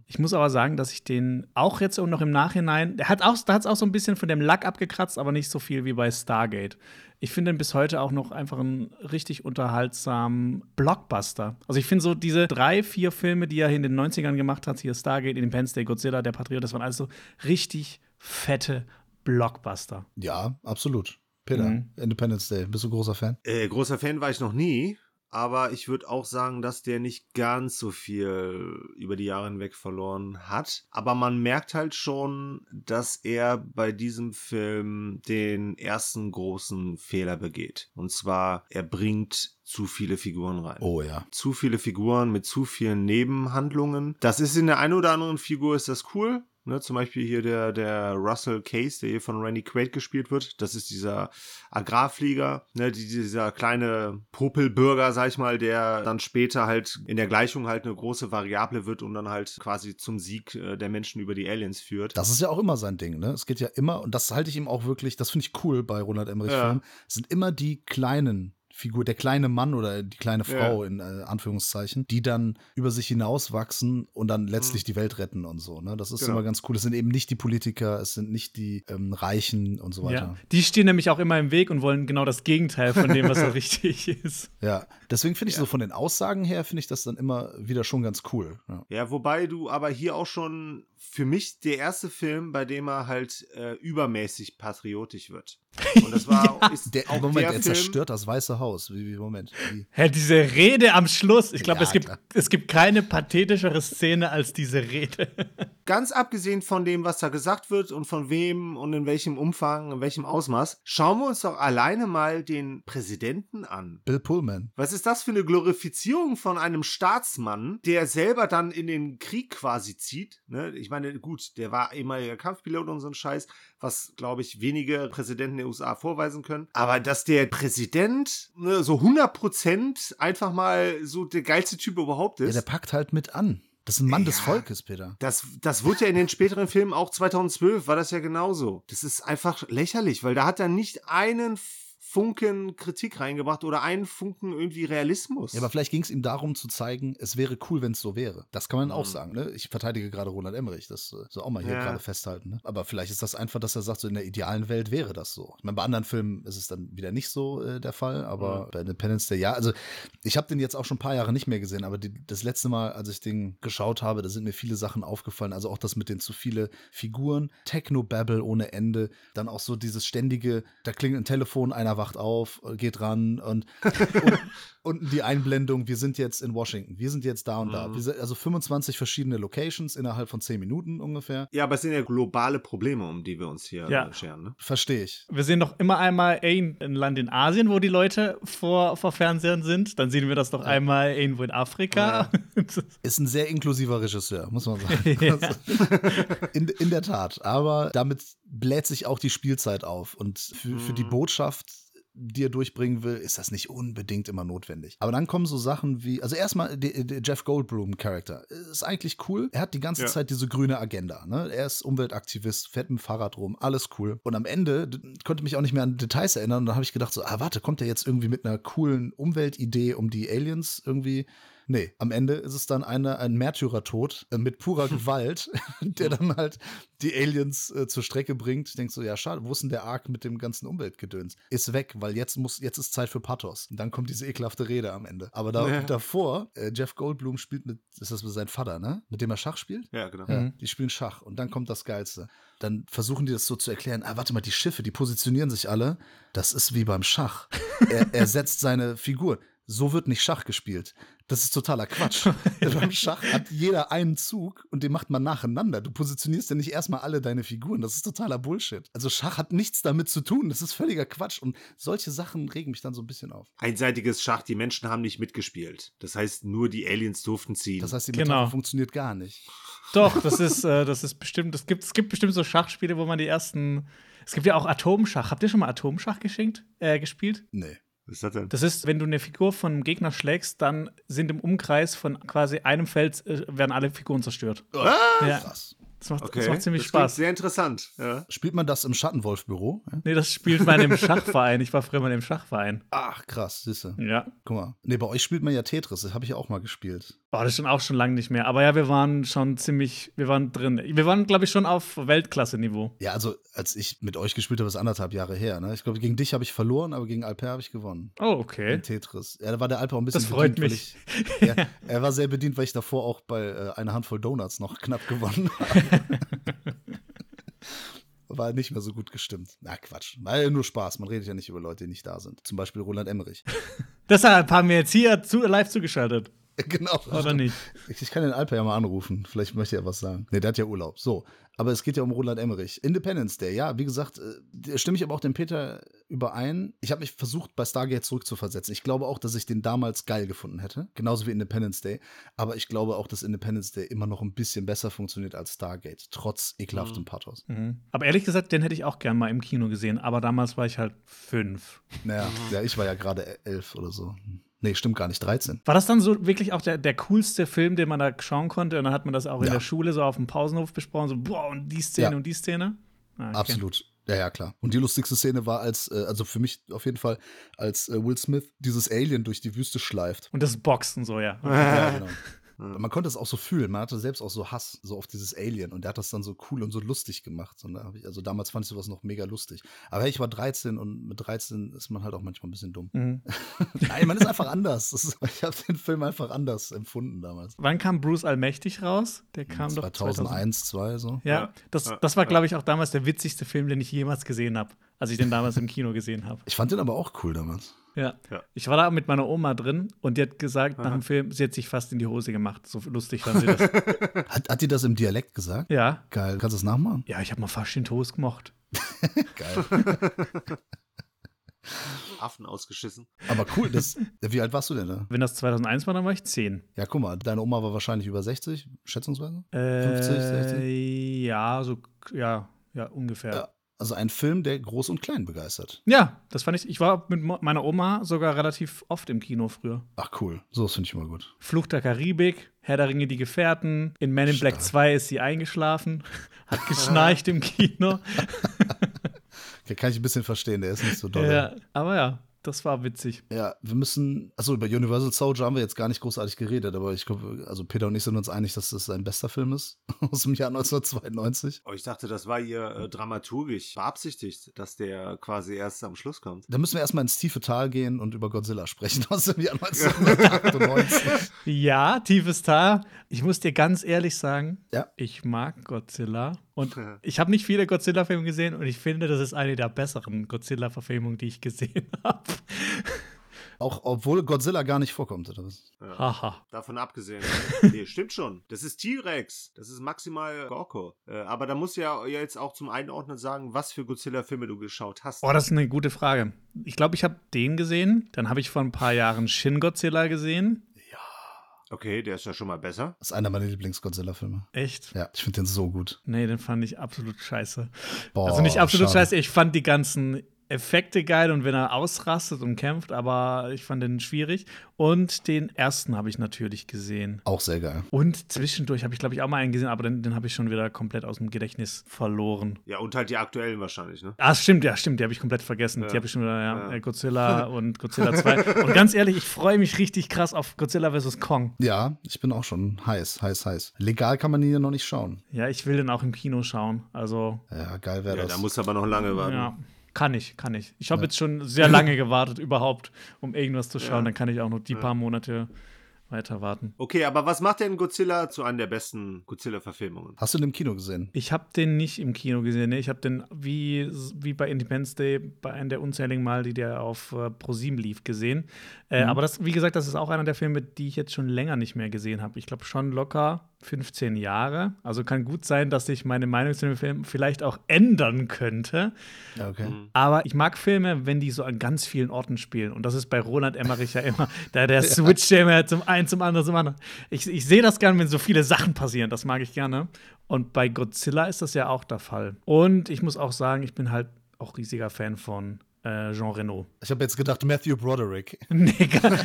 Ich muss aber sagen, dass ich den auch jetzt noch im Nachhinein, der hat auch, da hat es auch so ein bisschen von dem Lack abgekratzt, aber nicht so viel wie bei Stargate. Ich finde ihn bis heute auch noch einfach einen richtig unterhaltsamen Blockbuster. Also ich finde so diese drei, vier Filme, die er in den 90ern gemacht hat, hier Stargate, Independence Day, Godzilla, Der Patriot, das waren alles so richtig fette Blockbuster. Ja, absolut. Peter, mhm. Independence Day, bist du großer Fan? Äh, großer Fan war ich noch nie aber ich würde auch sagen, dass der nicht ganz so viel über die Jahre hinweg verloren hat. Aber man merkt halt schon, dass er bei diesem Film den ersten großen Fehler begeht. Und zwar, er bringt zu viele Figuren rein. Oh ja. Zu viele Figuren mit zu vielen Nebenhandlungen. Das ist in der einen oder anderen Figur ist das cool. Ne, zum Beispiel hier der, der Russell Case, der hier von Randy Quaid gespielt wird. Das ist dieser Agrarflieger, ne, dieser kleine Popelbürger, sag ich mal, der dann später halt in der Gleichung halt eine große Variable wird und dann halt quasi zum Sieg äh, der Menschen über die Aliens führt. Das ist ja auch immer sein Ding, ne? Es geht ja immer, und das halte ich ihm auch wirklich, das finde ich cool bei Ronald Emmerich ja. Film, sind immer die kleinen Figur, der kleine Mann oder die kleine Frau ja. in äh, Anführungszeichen, die dann über sich hinauswachsen und dann letztlich mhm. die Welt retten und so. Ne? Das ist genau. immer ganz cool. Es sind eben nicht die Politiker, es sind nicht die ähm, Reichen und so weiter. Ja. Die stehen nämlich auch immer im Weg und wollen genau das Gegenteil von dem, was so richtig ist. Ja, deswegen finde ich ja. so von den Aussagen her, finde ich das dann immer wieder schon ganz cool. Ja. wobei du aber hier auch schon für mich der erste Film, bei dem er halt äh, übermäßig patriotisch wird. Und das war ja. ist der, Moment, der, der zerstört das Weiße Haus. Wie, wie Moment. Wie? Hä, diese Rede am Schluss. Ich glaube, ja, es, gibt, es gibt keine pathetischere Szene als diese Rede. Ganz abgesehen von dem, was da gesagt wird und von wem und in welchem Umfang, in welchem Ausmaß, schauen wir uns doch alleine mal den Präsidenten an. Bill Pullman. Was ist das für eine Glorifizierung von einem Staatsmann, der selber dann in den Krieg quasi zieht? Ne? Ich meine, gut, der war ehemaliger Kampfpilot und so ein Scheiß, was, glaube ich, wenige Präsidenten der USA vorweisen können. Aber dass der Präsident ne, so 100% einfach mal so der geilste Typ überhaupt ist. Ja, der packt halt mit an. Das ist ein Mann ja, des Volkes, Peter. Das, das wurde ja in den späteren Filmen, auch 2012, war das ja genauso. Das ist einfach lächerlich, weil da hat er nicht einen Funken Kritik reingebracht oder einen Funken irgendwie Realismus. Ja, aber vielleicht ging es ihm darum zu zeigen, es wäre cool, wenn es so wäre. Das kann man mhm. auch sagen. Ne? Ich verteidige gerade Roland Emmerich, das äh, soll auch mal hier ja. gerade festhalten. Ne? Aber vielleicht ist das einfach, dass er sagt, so in der idealen Welt wäre das so. Ich meine, bei anderen Filmen ist es dann wieder nicht so äh, der Fall, aber mhm. bei Independence Day ja. Also ich habe den jetzt auch schon ein paar Jahre nicht mehr gesehen, aber die, das letzte Mal, als ich den geschaut habe, da sind mir viele Sachen aufgefallen. Also auch das mit den zu viele Figuren, Techno-Babble ohne Ende, dann auch so dieses ständige, da klingelt ein Telefon, einer wacht auf, geht ran und, unten die Einblendung, wir sind jetzt in Washington, wir sind jetzt da und da. Mhm. Sind, also 25 verschiedene Locations innerhalb von 10 Minuten ungefähr. Ja, aber es sind ja globale Probleme, um die wir uns hier ja. scheren. Ne? Verstehe ich. Wir sehen doch immer einmal ein, ein Land in Asien, wo die Leute vor, vor Fernsehern sind. Dann sehen wir das doch ja. einmal irgendwo in Afrika. Ja. Ist ein sehr inklusiver Regisseur, muss man sagen. Also, in, in der Tat. Aber damit bläht sich auch die Spielzeit auf. Und für, mhm. für die mhm. Botschaft die er durchbringen will, ist das nicht unbedingt immer notwendig. Aber dann kommen so Sachen wie, also erstmal der Jeff Goldblum-Charakter ist eigentlich cool. Er hat die ganze ja. Zeit diese grüne Agenda. Ne? Er ist Umweltaktivist, fährt mit dem Fahrrad rum, alles cool. Und am Ende konnte mich auch nicht mehr an Details erinnern. Und dann habe ich gedacht so, ah warte, kommt er jetzt irgendwie mit einer coolen Umweltidee, um die Aliens irgendwie Nee, am Ende ist es dann eine, ein Märtyrertod äh, mit purer Gewalt, der dann halt die Aliens äh, zur Strecke bringt. Denkst so, ja, schade, wo ist denn der Arc mit dem ganzen Umweltgedöns? Ist weg, weil jetzt muss, jetzt ist Zeit für Pathos. Und dann kommt diese ekelhafte Rede am Ende. Aber da, ja. davor, äh, Jeff Goldblum spielt mit, ist das mit seinem Vater, ne? Mit dem er Schach spielt? Ja, genau. Ja, die spielen Schach. Und dann kommt das Geilste. Dann versuchen die das so zu erklären, ah, warte mal, die Schiffe, die positionieren sich alle. Das ist wie beim Schach. er, er setzt seine Figur so wird nicht Schach gespielt. Das ist totaler Quatsch. Beim Schach hat jeder einen Zug und den macht man nacheinander. Du positionierst ja nicht erstmal alle deine Figuren. Das ist totaler Bullshit. Also Schach hat nichts damit zu tun. Das ist völliger Quatsch. Und solche Sachen regen mich dann so ein bisschen auf. Einseitiges Schach, die Menschen haben nicht mitgespielt. Das heißt, nur die Aliens durften ziehen. Das heißt, die Metapher genau. funktioniert gar nicht. Doch, das ist, äh, das ist bestimmt, es gibt, es gibt bestimmt so Schachspiele, wo man die ersten. Es gibt ja auch Atomschach. Habt ihr schon mal Atomschach geschenkt, äh, gespielt? Nee. Was ist das denn? Das ist, wenn du eine Figur von einem Gegner schlägst, dann sind im Umkreis von quasi einem Feld äh, werden alle Figuren zerstört. Was? Ja. Krass. Das macht, okay. das macht ziemlich das Spaß. Sehr interessant. Ja. Spielt man das im Schattenwolf-Büro? Ja? Nee, das spielt man im Schachverein. Ich war früher mal im Schachverein. Ach, krass, siehste. Ja. Guck mal. Nee, bei euch spielt man ja Tetris. Das habe ich auch mal gespielt. Oh, das ist schon auch schon lange nicht mehr. Aber ja, wir waren schon ziemlich, wir waren drin. Wir waren, glaube ich, schon auf Weltklasse-Niveau. Ja, also als ich mit euch gespielt habe, ist anderthalb Jahre her. Ne? Ich glaube, gegen dich habe ich verloren, aber gegen Alper habe ich gewonnen. Oh, okay. In Tetris. Ja, da war der Alper auch ein bisschen Das freut bedient, mich. Ich, ja, er war sehr bedient, weil ich davor auch bei äh, einer Handvoll Donuts noch knapp gewonnen habe. war nicht mehr so gut gestimmt. Na, Quatsch. War ja nur Spaß. Man redet ja nicht über Leute, die nicht da sind. Zum Beispiel Roland Emmerich. Deshalb haben wir jetzt hier zu, live zugeschaltet. Genau. Oder nicht? Ich, ich kann den Alper ja mal anrufen. Vielleicht möchte er was sagen. Nee, der hat ja Urlaub. So. Aber es geht ja um Roland Emmerich. Independence Day, ja, wie gesagt, äh, stimme ich aber auch dem Peter überein. Ich habe mich versucht, bei Stargate zurückzuversetzen. Ich glaube auch, dass ich den damals geil gefunden hätte. Genauso wie Independence Day. Aber ich glaube auch, dass Independence Day immer noch ein bisschen besser funktioniert als Stargate. Trotz ekelhaftem mhm. Pathos. Mhm. Aber ehrlich gesagt, den hätte ich auch gern mal im Kino gesehen. Aber damals war ich halt fünf. Naja, ja, ich war ja gerade elf oder so. Nee, stimmt gar nicht, 13. War das dann so wirklich auch der, der coolste Film, den man da schauen konnte? Und dann hat man das auch ja. in der Schule so auf dem Pausenhof besprochen, so, boah, und die Szene ja. und die Szene? Ah, okay. Absolut. Ja, ja, klar. Und die lustigste Szene war, als, äh, also für mich auf jeden Fall, als äh, Will Smith dieses Alien durch die Wüste schleift. Und das Boxen so, ja. ja, genau. Mhm. Man konnte es auch so fühlen. Man hatte selbst auch so Hass so auf dieses Alien und der hat das dann so cool und so lustig gemacht. Und da ich, also damals fand ich sowas noch mega lustig. Aber hey, ich war 13 und mit 13 ist man halt auch manchmal ein bisschen dumm. Mhm. Nein, man ist einfach anders. Ist, ich habe den Film einfach anders empfunden damals. Wann kam Bruce Allmächtig raus? Der kam 2001, doch 2001, 2002 so. Ja, das, das war, glaube ich, auch damals der witzigste Film, den ich jemals gesehen habe, als ich den damals im Kino gesehen habe. Ich fand den aber auch cool damals. Ja. ja. Ich war da mit meiner Oma drin und die hat gesagt, Aha. nach dem Film, sie hat sich fast in die Hose gemacht. So lustig fand sie das. hat, hat die das im Dialekt gesagt? Ja. Geil. Kannst du das nachmachen? Ja, ich habe mal fast den Toast gemocht. Geil. Affen ausgeschissen. Aber cool, das, wie alt warst du denn da? Wenn das 2001 war, dann war ich 10. Ja, guck mal, deine Oma war wahrscheinlich über 60, schätzungsweise? Äh, 50, 60? Ja, so, ja, ja, ungefähr. Ja. Also ein Film, der groß und klein begeistert. Ja, das fand ich. Ich war mit meiner Oma sogar relativ oft im Kino früher. Ach cool, so finde ich immer gut. Fluch der Karibik, Herr der Ringe, die Gefährten. In Man in Stark. Black 2 ist sie eingeschlafen, hat geschnarcht im Kino. kann ich ein bisschen verstehen, der ist nicht so doll. Ja, aber ja, das war witzig. Ja, wir müssen, also über Universal Soldier haben wir jetzt gar nicht großartig geredet, aber ich glaube, also Peter und ich sind uns einig, dass das sein bester Film ist aus dem Jahr 1992. Oh, ich dachte, das war ihr äh, dramaturgisch beabsichtigt, dass der quasi erst am Schluss kommt. Da müssen wir erstmal ins tiefe Tal gehen und über Godzilla sprechen aus dem Jahr 1998. ja, tiefes Tal. Ich muss dir ganz ehrlich sagen, ja? ich mag Godzilla. Und ich habe nicht viele Godzilla-Filme gesehen und ich finde, das ist eine der besseren Godzilla-Verfilmungen, die ich gesehen habe. Auch obwohl Godzilla gar nicht vorkommt, oder was? Ja. Haha. Davon abgesehen. nee, stimmt schon. Das ist T-Rex. Das ist maximal Gorko. Äh, aber da muss ja jetzt auch zum Einordnen sagen, was für Godzilla-Filme du geschaut hast. Oh, das ist eine gute Frage. Ich glaube, ich habe den gesehen. Dann habe ich vor ein paar Jahren Shin Godzilla gesehen. Okay, der ist ja schon mal besser. Das ist einer meiner Lieblings-Godzilla-Filme. Echt? Ja, ich finde den so gut. Nee, den fand ich absolut scheiße. Boah, also nicht absolut schade. scheiße, ich fand die ganzen Effekte geil und wenn er ausrastet und kämpft, aber ich fand den schwierig. Und den ersten habe ich natürlich gesehen. Auch sehr geil. Und zwischendurch habe ich, glaube ich, auch mal einen gesehen, aber den, den habe ich schon wieder komplett aus dem Gedächtnis verloren. Ja, und halt die aktuellen wahrscheinlich, ne? Ah, stimmt, ja, stimmt, die habe ich komplett vergessen. Ja. Die habe ich schon wieder, ja, ja. Godzilla und Godzilla 2. und ganz ehrlich, ich freue mich richtig krass auf Godzilla vs. Kong. Ja, ich bin auch schon heiß, heiß, heiß. Legal kann man ihn ja noch nicht schauen. Ja, ich will den auch im Kino schauen. Also. Ja, geil wäre ja, das. Da muss aber noch lange warten. Ja. Kann ich, kann ich. Ich habe ja. jetzt schon sehr lange gewartet überhaupt, um irgendwas zu schauen. Ja. Dann kann ich auch noch die ja. paar Monate weiter warten. Okay, aber was macht denn Godzilla zu einer der besten Godzilla-Verfilmungen? Hast du den im Kino gesehen? Ich habe den nicht im Kino gesehen. Nee, ich habe den wie, wie bei Independence Day bei einem der unzähligen Mal, die der auf äh, ProSieben lief, gesehen. Äh, mhm. Aber das, wie gesagt, das ist auch einer der Filme, die ich jetzt schon länger nicht mehr gesehen habe. Ich glaube schon locker 15 Jahre. Also kann gut sein, dass sich meine Meinung zu dem Film vielleicht auch ändern könnte. Okay. Mhm. Aber ich mag Filme, wenn die so an ganz vielen Orten spielen. Und das ist bei Roland Emmerich ja immer, der, der switcht ja immer zum einen, zum anderen, zum anderen. Ich, ich sehe das gerne, wenn so viele Sachen passieren. Das mag ich gerne. Und bei Godzilla ist das ja auch der Fall. Und ich muss auch sagen, ich bin halt auch riesiger Fan von äh, Jean Reno. Ich habe jetzt gedacht Matthew Broderick. nee,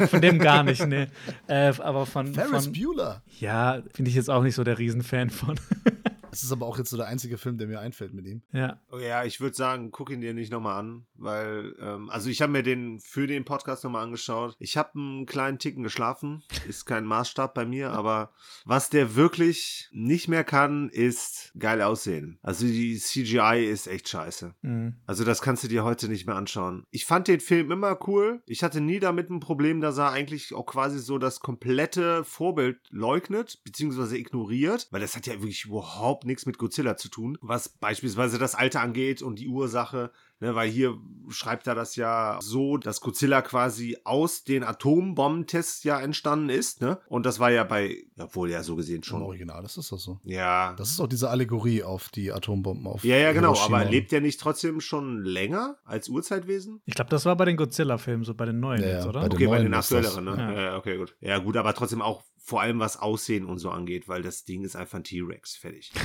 von dem gar nicht, nee. Äh, aber von. Ferris von, Bueller. Ja, finde ich jetzt auch nicht so der Riesenfan von. Es ist aber auch jetzt so der einzige Film, der mir einfällt mit ihm. Ja. Oh ja, ich würde sagen, guck ihn dir nicht nochmal an, weil, ähm, also ich habe mir den für den Podcast nochmal angeschaut. Ich habe einen kleinen Ticken geschlafen, ist kein Maßstab bei mir, aber was der wirklich nicht mehr kann, ist geil aussehen. Also die CGI ist echt scheiße. Mhm. Also das kannst du dir heute nicht mehr anschauen. Ich fand den Film immer cool. Ich hatte nie damit ein Problem, dass er eigentlich auch quasi so das komplette Vorbild leugnet, beziehungsweise ignoriert, weil das hat ja wirklich überhaupt überhaupt nichts mit Godzilla zu tun, was beispielsweise das Alter angeht und die Ursache. Ne, weil hier schreibt er das ja so, dass Godzilla quasi aus den Atombombentests ja entstanden ist, ne? Und das war ja bei, obwohl ja so gesehen schon. Im Original ist das so. Ja. Das ist auch diese Allegorie auf die Atombomben auf. Ja, ja, genau. Hiroshima. Aber lebt der nicht trotzdem schon länger als Urzeitwesen? Ich glaube, das war bei den Godzilla-Filmen, so bei den neuen ja, jetzt, oder? Bei okay, bei den aktuelleren, ne? Ja. ja, okay, gut. Ja, gut, aber trotzdem auch vor allem was Aussehen und so angeht, weil das Ding ist einfach ein T-Rex. Fertig.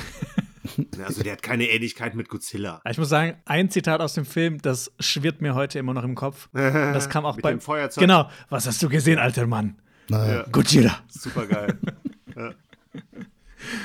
Also der hat keine Ähnlichkeit mit Godzilla. Ich muss sagen, ein Zitat aus dem Film, das schwirrt mir heute immer noch im Kopf. Das kam auch mit beim Feuerzeug. Genau. Was hast du gesehen, alter Mann? Naja. Godzilla. Super geil. ja.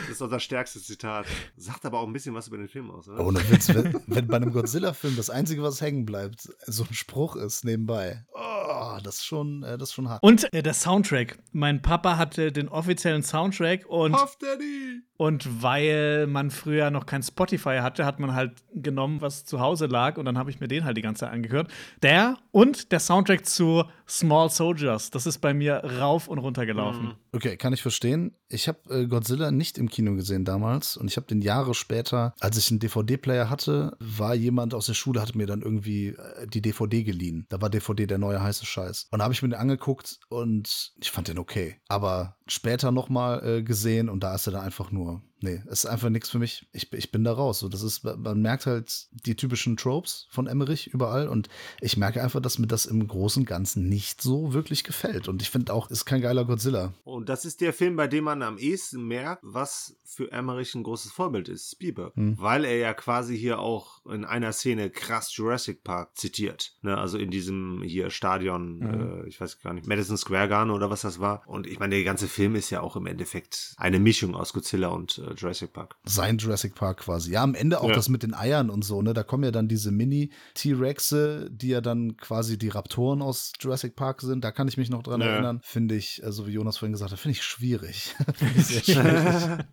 Das ist auch das stärkste Zitat. Sagt aber auch ein bisschen was über den Film aus, oder? Ohne Witz, wenn, wenn bei einem Godzilla-Film das Einzige, was hängen bleibt, so ein Spruch ist nebenbei. Oh, das ist schon, äh, das ist schon hart. Und äh, der Soundtrack. Mein Papa hatte den offiziellen Soundtrack und. Puff Daddy! Und weil man früher noch kein Spotify hatte, hat man halt genommen, was zu Hause lag, und dann habe ich mir den halt die ganze Zeit angehört. Der und der Soundtrack zu Small Soldiers, das ist bei mir rauf und runter gelaufen. Mhm. Okay, kann ich verstehen. Ich habe äh, Godzilla nicht im Kino gesehen damals und ich habe den Jahre später, als ich einen DVD-Player hatte, war jemand aus der Schule, hat mir dann irgendwie äh, die DVD geliehen. Da war DVD der neue heiße Scheiß. Und da habe ich mir den angeguckt und ich fand den okay. Aber später nochmal äh, gesehen und da ist er dann einfach nur nee, ist einfach nichts für mich. Ich, ich bin da raus. So, das ist, man merkt halt die typischen Tropes von Emmerich überall und ich merke einfach, dass mir das im Großen und Ganzen nicht so wirklich gefällt. Und ich finde auch, ist kein geiler Godzilla. Und das ist der Film, bei dem man am ehesten merkt, was für Emmerich ein großes Vorbild ist, Spielberg. Hm. Weil er ja quasi hier auch in einer Szene krass Jurassic Park zitiert. Ne? Also in diesem hier Stadion, hm. äh, ich weiß gar nicht, Madison Square Garden oder was das war. Und ich meine, der ganze Film ist ja auch im Endeffekt eine Mischung aus Godzilla und äh, Jurassic Park. Sein Jurassic Park quasi. Ja, am Ende auch ja. das mit den Eiern und so, ne? Da kommen ja dann diese Mini-T-Rexe, die ja dann quasi die Raptoren aus Jurassic Park sind. Da kann ich mich noch dran ja. erinnern. Finde ich, also wie Jonas vorhin gesagt hat, finde ich schwierig. find ich sehr schwierig.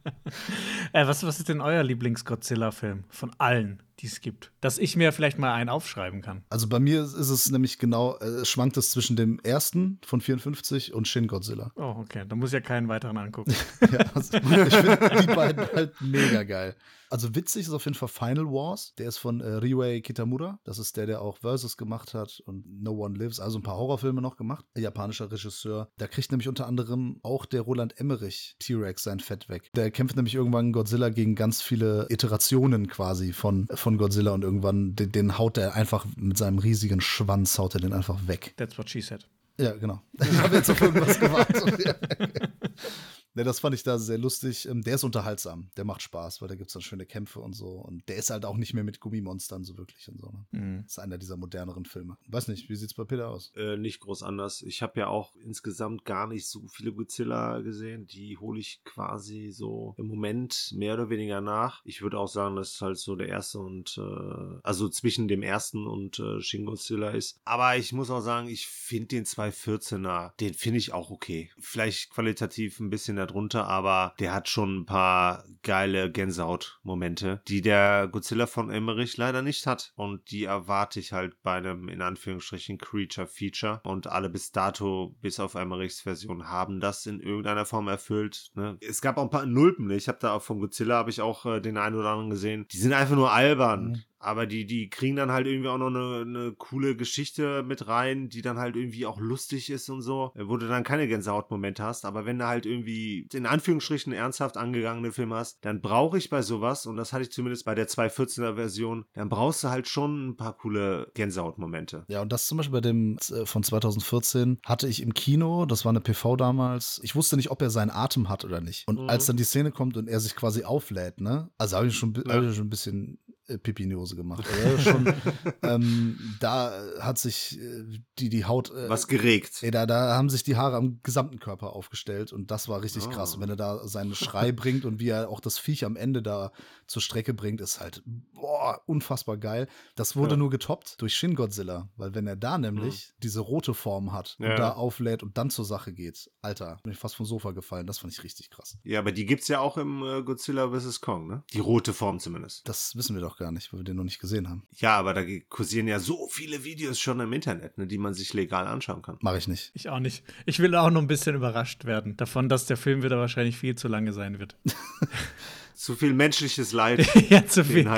äh, was, was ist denn euer Lieblings-Godzilla-Film? Von allen? Die es gibt. Dass ich mir vielleicht mal einen aufschreiben kann. Also bei mir ist es nämlich genau, äh, schwankt es zwischen dem ersten von 54 und Shin Godzilla. Oh, okay. Da muss ich ja keinen weiteren angucken. ja, also, ich finde die beiden halt mega geil. Also witzig ist auf jeden Fall Final Wars. Der ist von äh, Ryuei Kitamura. Das ist der, der auch Versus gemacht hat und No One Lives, also ein paar Horrorfilme noch gemacht. Ein japanischer Regisseur. Da kriegt nämlich unter anderem auch der Roland Emmerich T-Rex sein Fett weg. Der kämpft nämlich irgendwann Godzilla gegen ganz viele Iterationen quasi von, von Godzilla und irgendwann den, den haut er einfach mit seinem riesigen Schwanz, haut er den einfach weg. That's what she said. Ja, genau. Ich habe jetzt auf irgendwas gewartet. Ne, das fand ich da sehr lustig. Ähm, der ist unterhaltsam, der macht Spaß, weil da gibt es dann schöne Kämpfe und so. Und der ist halt auch nicht mehr mit Gummimonstern so wirklich und so. Ne? Mhm. Das ist einer dieser moderneren Filme. Weiß nicht, wie sieht's bei Peter aus? Äh, nicht groß anders. Ich habe ja auch insgesamt gar nicht so viele Godzilla gesehen. Die hole ich quasi so im Moment mehr oder weniger nach. Ich würde auch sagen, dass es halt so der erste und äh, also zwischen dem ersten und äh, Shin Godzilla ist. Aber ich muss auch sagen, ich finde den 214er, den finde ich auch okay. Vielleicht qualitativ ein bisschen darunter, aber der hat schon ein paar geile Gänsehaut-Momente, die der Godzilla von Emmerich leider nicht hat. Und die erwarte ich halt bei einem in Anführungsstrichen Creature-Feature. Und alle bis dato, bis auf Emmerichs Version, haben das in irgendeiner Form erfüllt. Ne? Es gab auch ein paar Nulpen. Ich habe da auch von Godzilla habe ich auch äh, den einen oder anderen gesehen. Die sind einfach nur albern. Mhm. Aber die, die kriegen dann halt irgendwie auch noch eine, eine coole Geschichte mit rein, die dann halt irgendwie auch lustig ist und so, wo du dann keine Gänsehautmomente hast. Aber wenn du halt irgendwie in Anführungsstrichen ernsthaft angegangene Film hast, dann brauche ich bei sowas, und das hatte ich zumindest bei der 214er Version, dann brauchst du halt schon ein paar coole Gänsehautmomente. Ja, und das zum Beispiel bei dem äh, von 2014 hatte ich im Kino, das war eine PV damals, ich wusste nicht, ob er seinen Atem hat oder nicht. Und mhm. als dann die Szene kommt und er sich quasi auflädt, ne, also habe ich schon, ja. hab ich schon ein bisschen äh, Pipi in die Hose gemacht. Schon, ähm, da hat sich äh, die, die Haut. Äh, Was geregt. Ey, da, da haben sich die Haare am gesamten Körper aufgestellt und das war richtig oh. krass. Und wenn er da seinen Schrei bringt und wie er auch das Viech am Ende da zur Strecke bringt, ist halt boah, unfassbar geil. Das wurde ja. nur getoppt durch Shin Godzilla, weil wenn er da nämlich mhm. diese rote Form hat und ja. da auflädt und dann zur Sache geht, Alter, bin ich fast vom Sofa gefallen. Das fand ich richtig krass. Ja, aber die gibt's ja auch im äh, Godzilla vs. Kong, ne? Die rote Form zumindest. Das wissen wir doch gar nicht, weil wir den noch nicht gesehen haben. Ja, aber da kursieren ja so viele Videos schon im Internet, ne, die man sich legal anschauen kann. Mache ich nicht. Ich auch nicht. Ich will auch noch ein bisschen überrascht werden davon, dass der Film wieder wahrscheinlich viel zu lange sein wird. zu viel menschliches Leid. ja, zu viel.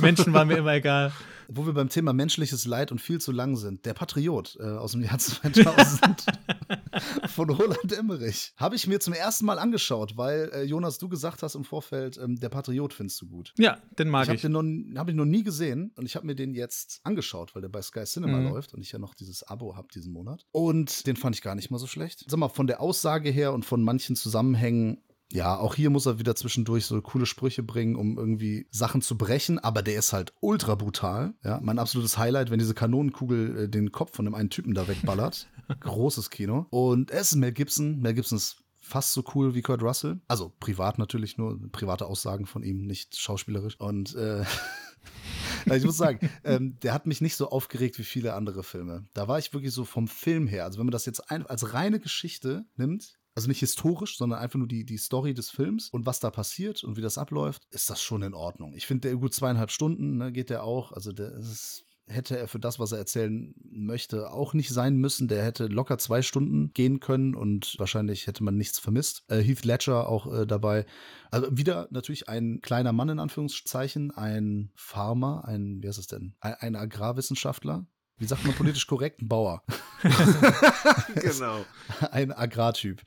Menschen war mir immer egal wo wir beim Thema menschliches Leid und viel zu lang sind. Der Patriot äh, aus dem Jahr 2000 von Roland Emmerich. Habe ich mir zum ersten Mal angeschaut, weil, äh, Jonas, du gesagt hast im Vorfeld, ähm, der Patriot findest du gut. Ja, den mag ich. ich. Hab den habe ich noch nie gesehen und ich habe mir den jetzt angeschaut, weil der bei Sky Cinema mhm. läuft und ich ja noch dieses Abo habe diesen Monat. Und den fand ich gar nicht mal so schlecht. Sag mal, von der Aussage her und von manchen Zusammenhängen ja, auch hier muss er wieder zwischendurch so coole Sprüche bringen, um irgendwie Sachen zu brechen, aber der ist halt ultra brutal. Ja, mein absolutes Highlight, wenn diese Kanonenkugel äh, den Kopf von dem einen Typen da wegballert. Großes Kino. Und es ist Mel Gibson. Mel Gibson ist fast so cool wie Kurt Russell. Also privat natürlich nur, private Aussagen von ihm, nicht schauspielerisch. Und äh, ich muss sagen, ähm, der hat mich nicht so aufgeregt wie viele andere Filme. Da war ich wirklich so vom Film her. Also wenn man das jetzt ein, als reine Geschichte nimmt, also nicht historisch, sondern einfach nur die, die Story des Films und was da passiert und wie das abläuft, ist das schon in Ordnung. Ich finde, der gut zweieinhalb Stunden ne, geht der auch. Also der ist hätte er für das, was er erzählen möchte, auch nicht sein müssen. Der hätte locker zwei Stunden gehen können und wahrscheinlich hätte man nichts vermisst. Äh, Heath Ledger auch äh, dabei. Also wieder natürlich ein kleiner Mann in Anführungszeichen, ein Farmer, ein, wie heißt es denn? Ein, ein Agrarwissenschaftler, wie sagt man politisch korrekt? Ein Bauer. genau. Ein Agrartyp.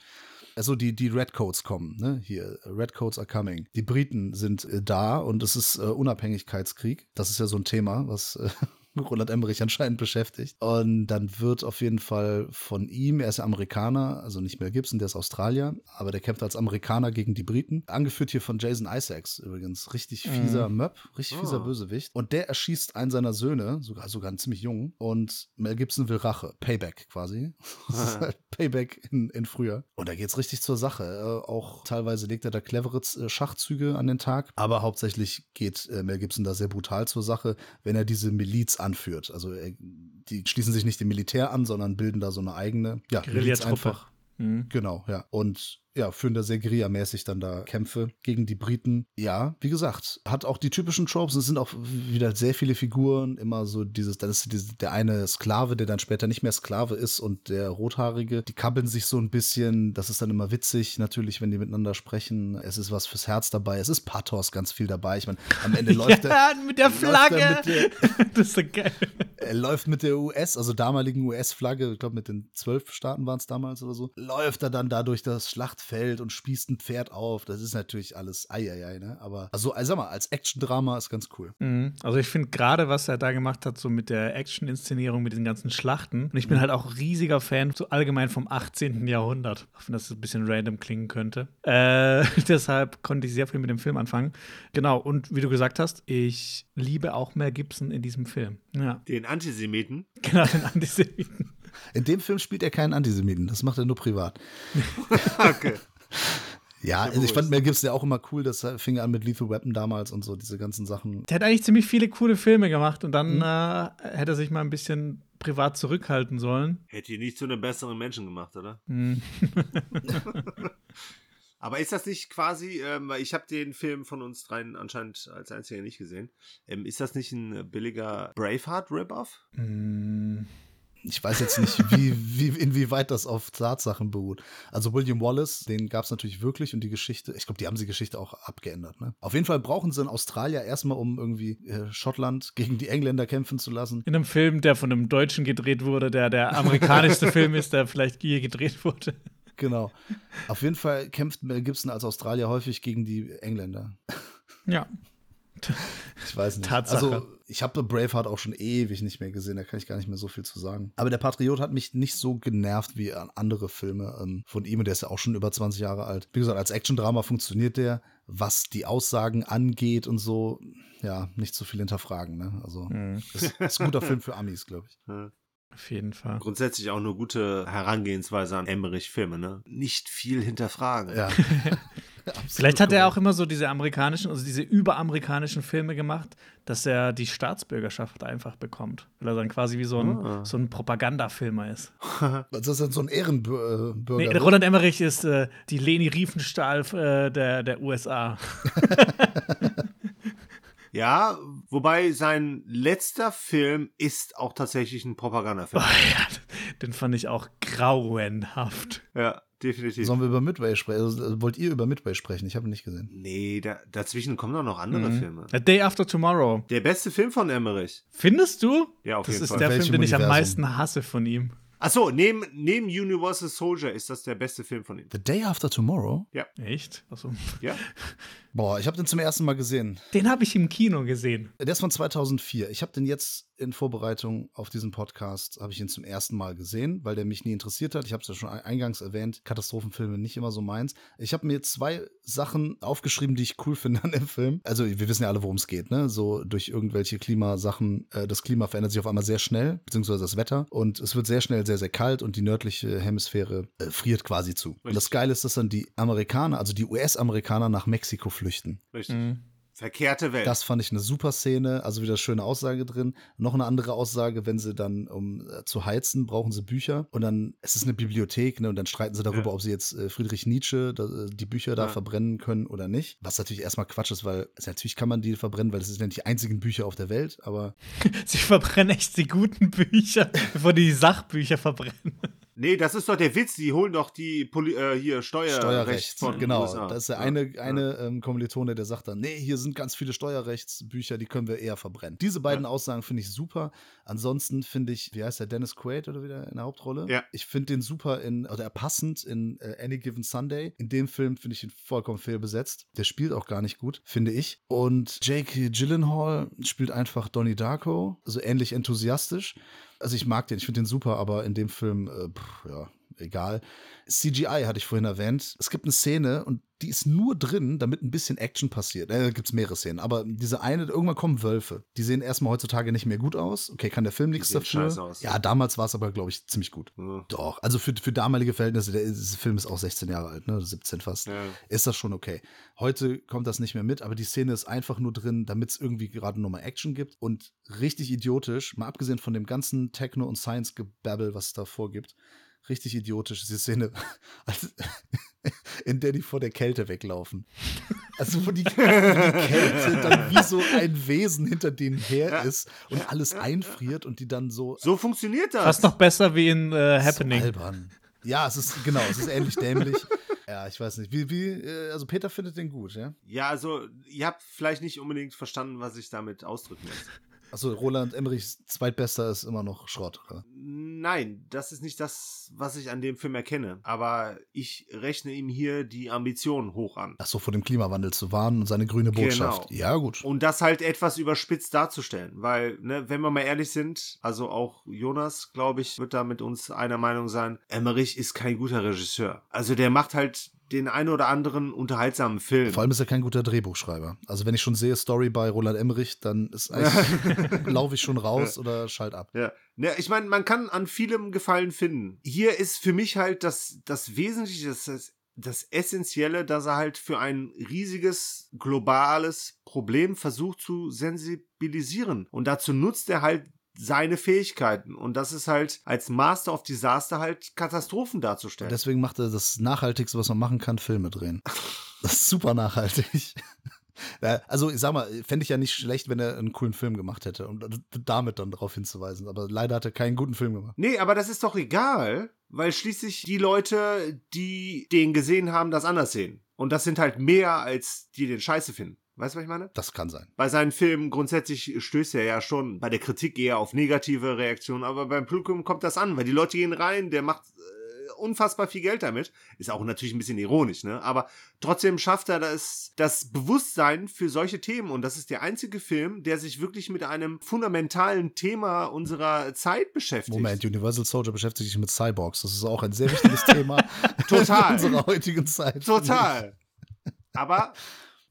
Also die, die Redcoats kommen, ne? Hier, Redcoats are coming. Die Briten sind äh, da und es ist äh, Unabhängigkeitskrieg. Das ist ja so ein Thema, was äh, Roland Emmerich anscheinend beschäftigt. Und dann wird auf jeden Fall von ihm, er ist Amerikaner, also nicht mehr Gibson, der ist Australier, aber der kämpft als Amerikaner gegen die Briten. Angeführt hier von Jason Isaacs übrigens. Richtig fieser mhm. Möb, richtig fieser oh. Bösewicht. Und der erschießt einen seiner Söhne, sogar, sogar einen ziemlich jungen. Und Mel Gibson will Rache. Payback quasi. Halt Payback in, in früher. Und da geht's richtig zur Sache. Äh, auch teilweise legt er da clevere äh, Schachzüge an den Tag. Aber hauptsächlich geht äh, Mel Gibson da sehr brutal zur Sache, wenn er diese Miliz anführt. Also äh, die schließen sich nicht dem Militär an, sondern bilden da so eine eigene ja, einfach. Mhm. Genau, ja. Und ja, führen da sehr Guerilla-mäßig dann da Kämpfe gegen die Briten. Ja, wie gesagt, hat auch die typischen Tropes. Es sind auch wieder sehr viele Figuren. Immer so dieses, dann ist dieses, der eine Sklave, der dann später nicht mehr Sklave ist und der Rothaarige. Die kabbeln sich so ein bisschen. Das ist dann immer witzig, natürlich, wenn die miteinander sprechen. Es ist was fürs Herz dabei. Es ist Pathos ganz viel dabei. Ich meine, am Ende läuft ja, er. mit der Flagge. Mit der, das ist so geil. Er läuft mit der US, also damaligen US-Flagge, ich glaube mit den zwölf Staaten waren es damals oder so, läuft er dann da durch das Schlachtfeld Schlachtfeld und spießt ein Pferd auf. Das ist natürlich alles eieiei, ne? Aber also, also sag mal, als Action-Drama ist ganz cool. Mhm. Also ich finde gerade, was er da gemacht hat, so mit der Action-Inszenierung, mit den ganzen Schlachten. Und ich bin mhm. halt auch riesiger Fan so allgemein vom 18. Jahrhundert. Auch wenn das ein bisschen random klingen könnte. Äh, deshalb konnte ich sehr viel mit dem Film anfangen. Genau, und wie du gesagt hast, ich liebe auch Mel Gibson in diesem Film. Ja. Den Antisemiten? Genau, den Antisemiten. In dem Film spielt er keinen Antisemiten, das macht er nur privat. okay. Ja, also ich fand Mel Gibson ja auch immer cool, das fing an mit Lethal Weapon damals und so, diese ganzen Sachen. Der hat eigentlich ziemlich viele coole Filme gemacht und dann mhm. äh, hätte er sich mal ein bisschen privat zurückhalten sollen. Hätte ihn nicht zu einem besseren Menschen gemacht, oder? Mhm. Aber ist das nicht quasi, ähm, weil ich habe den Film von uns dreien anscheinend als einziger nicht gesehen, ähm, ist das nicht ein billiger Braveheart-Rip-Off? Mm, ich weiß jetzt nicht, wie, wie, inwieweit das auf Tatsachen beruht. Also William Wallace, den gab es natürlich wirklich und die Geschichte, ich glaube, die haben die Geschichte auch abgeändert. Ne? Auf jeden Fall brauchen sie einen Australier erstmal, um irgendwie äh, Schottland gegen die Engländer kämpfen zu lassen. In einem Film, der von einem Deutschen gedreht wurde, der der amerikanischste Film ist, der vielleicht je gedreht wurde. Genau. Auf jeden Fall kämpft Mel Gibson als Australier häufig gegen die Engländer. Ja. Ich weiß nicht. Tatsache. Also, ich habe Braveheart auch schon ewig nicht mehr gesehen, da kann ich gar nicht mehr so viel zu sagen. Aber der Patriot hat mich nicht so genervt wie andere Filme ähm, von ihm, und der ist ja auch schon über 20 Jahre alt. Wie gesagt, als Action-Drama funktioniert der, was die Aussagen angeht und so, ja, nicht so viel hinterfragen. Ne? Also, mhm. ist, ist ein guter Film für Amis, glaube ich. Auf jeden Fall. Grundsätzlich auch eine gute Herangehensweise an Emmerich-Filme, ne? Nicht viel hinterfragen. Ja. Vielleicht hat er auch immer so diese amerikanischen, also diese überamerikanischen Filme gemacht, dass er die Staatsbürgerschaft einfach bekommt. Weil er dann quasi wie so ein, ah. so ein Propagandafilmer ist. das ist dann so ein Ehrenbürger. Nee, ne? Roland Emmerich ist äh, die Leni Riefenstahl äh, der, der USA. Ja, wobei sein letzter Film ist auch tatsächlich ein Propagandafilm. Oh ja, den fand ich auch grauenhaft. Ja, definitiv. Sollen wir über Midway sprechen? Also, wollt ihr über Midway sprechen? Ich habe ihn nicht gesehen. Nee, da, dazwischen kommen doch noch andere mhm. Filme. A Day After Tomorrow. Der beste Film von Emmerich. Findest du? Ja, auf das jeden Fall. Das ist der Film, den ich am meisten hasse von ihm. Achso, neben, neben Universal Soldier ist das der beste Film von ihm. The Day After Tomorrow? Ja. Echt? Achso. Ja. Boah, ich habe den zum ersten Mal gesehen. Den habe ich im Kino gesehen. Der ist von 2004. Ich habe den jetzt in Vorbereitung auf diesen Podcast, habe ich ihn zum ersten Mal gesehen, weil der mich nie interessiert hat. Ich habe es ja schon eingangs erwähnt, Katastrophenfilme nicht immer so meins. Ich habe mir zwei Sachen aufgeschrieben, die ich cool finde an dem Film. Also wir wissen ja alle, worum es geht, ne? So durch irgendwelche Klimasachen, äh, das Klima verändert sich auf einmal sehr schnell, beziehungsweise das Wetter. Und es wird sehr schnell sehr, sehr kalt und die nördliche Hemisphäre äh, friert quasi zu. Richtig. Und das Geile ist, dass dann die Amerikaner, also die US-Amerikaner nach Mexiko fliegen flüchten. Richtig. Mhm. Verkehrte Welt. Das fand ich eine super Szene, also wieder schöne Aussage drin. Noch eine andere Aussage, wenn sie dann, um äh, zu heizen, brauchen sie Bücher. Und dann, es ist eine Bibliothek, ne, und dann streiten sie darüber, ja. ob sie jetzt äh, Friedrich Nietzsche da, äh, die Bücher ja. da verbrennen können oder nicht. Was natürlich erstmal Quatsch ist, weil also natürlich kann man die verbrennen, weil das sind ja nicht die einzigen Bücher auf der Welt, aber. sie verbrennen echt die guten Bücher, bevor die, die Sachbücher verbrennen. Nee, das ist doch der Witz, die holen doch die Poli äh, hier Steuerrecht, Steuerrecht von genau. USA. Das ist der eine, ja. eine ähm, Kommilitone, der sagt dann, nee, hier sind ganz viele Steuerrechtsbücher, die können wir eher verbrennen. Diese beiden ja. Aussagen finde ich super. Ansonsten finde ich, wie heißt der, Dennis Quaid oder wieder in der Hauptrolle? Ja. Ich finde den super in, oder passend in äh, Any Given Sunday. In dem Film finde ich ihn vollkommen fehlbesetzt. Der spielt auch gar nicht gut, finde ich. Und Jake Gyllenhaal spielt einfach Donnie Darko, so ähnlich enthusiastisch also ich mag den, ich finde den super, aber in dem Film, äh, pff, ja, egal. CGI hatte ich vorhin erwähnt. Es gibt eine Szene und die ist nur drin, damit ein bisschen Action passiert. Äh, da gibt es mehrere Szenen, aber diese eine, irgendwann kommen Wölfe. Die sehen erstmal heutzutage nicht mehr gut aus. Okay, kann der Film nichts dafür. Ja, damals war es aber, glaube ich, ziemlich gut. Mhm. Doch, also für, für damalige Verhältnisse, der, der, Film ist auch 16 Jahre alt, ne? 17 fast. Ja. Ist das schon okay. Heute kommt das nicht mehr mit, aber die Szene ist einfach nur drin, damit es irgendwie gerade nochmal Action gibt und richtig idiotisch, mal abgesehen von dem ganzen Techno- und Science-Gebabbel, was es davor gibt richtig idiotisch, diese Szene, in der die vor der Kälte weglaufen. Also wo die, die Kälte dann wie so ein Wesen hinter denen her ist und alles einfriert und die dann so. So funktioniert das. Fast noch besser wie in äh, Happening. So albern. Ja, es ist, genau, es ist ähnlich dämlich. Ja, ich weiß nicht. Wie, wie, äh, also Peter findet den gut, ja? Ja, also ihr habt vielleicht nicht unbedingt verstanden, was ich damit ausdrücken lässt. Also Roland Emmerichs zweitbester ist immer noch Schrott, oder? Nein, das ist nicht das, was ich an dem Film erkenne. Aber ich rechne ihm hier die Ambitionen hoch an. Ach so, vor dem Klimawandel zu warnen und seine grüne Botschaft. Genau. Ja, gut. Und das halt etwas überspitzt darzustellen. Weil, ne, wenn wir mal ehrlich sind, also auch Jonas, glaube ich, wird da mit uns einer Meinung sein, Emmerich ist kein guter Regisseur. Also der macht halt den einen oder anderen unterhaltsamen Film. Vor allem ist er kein guter Drehbuchschreiber. Also wenn ich schon sehe Story bei Roland Emmerich, dann ist laufe ich schon raus oder schalt ab. Ja. ja ich meine, man kann an vielem Gefallen finden. Hier ist für mich halt das, das Wesentliche, das, das Essentielle, dass er halt für ein riesiges globales Problem versucht zu sensibilisieren. Und dazu nutzt er halt seine Fähigkeiten. Und das ist halt als Master of Disaster halt Katastrophen darzustellen. Deswegen macht er das Nachhaltigste, was man machen kann, Filme drehen. Das ist super nachhaltig. Also, ich sag mal, fände ich ja nicht schlecht, wenn er einen coolen Film gemacht hätte, um damit dann darauf hinzuweisen. Aber leider hat er keinen guten Film gemacht. Nee, aber das ist doch egal, weil schließlich die Leute, die den gesehen haben, das anders sehen. Und das sind halt mehr, als die den Scheiße finden. Weißt du, was ich meine? Das kann sein. Bei seinen Filmen grundsätzlich stößt er ja schon bei der Kritik eher auf negative Reaktionen, aber beim Publikum kommt das an, weil die Leute gehen rein, der macht äh, unfassbar viel Geld damit. Ist auch natürlich ein bisschen ironisch, ne? Aber trotzdem schafft er das, das Bewusstsein für solche Themen und das ist der einzige Film, der sich wirklich mit einem fundamentalen Thema unserer Zeit beschäftigt. Moment, Universal Soldier beschäftigt sich mit Cyborgs. Das ist auch ein sehr wichtiges Thema Total. in unserer heutigen Zeit. Total. Aber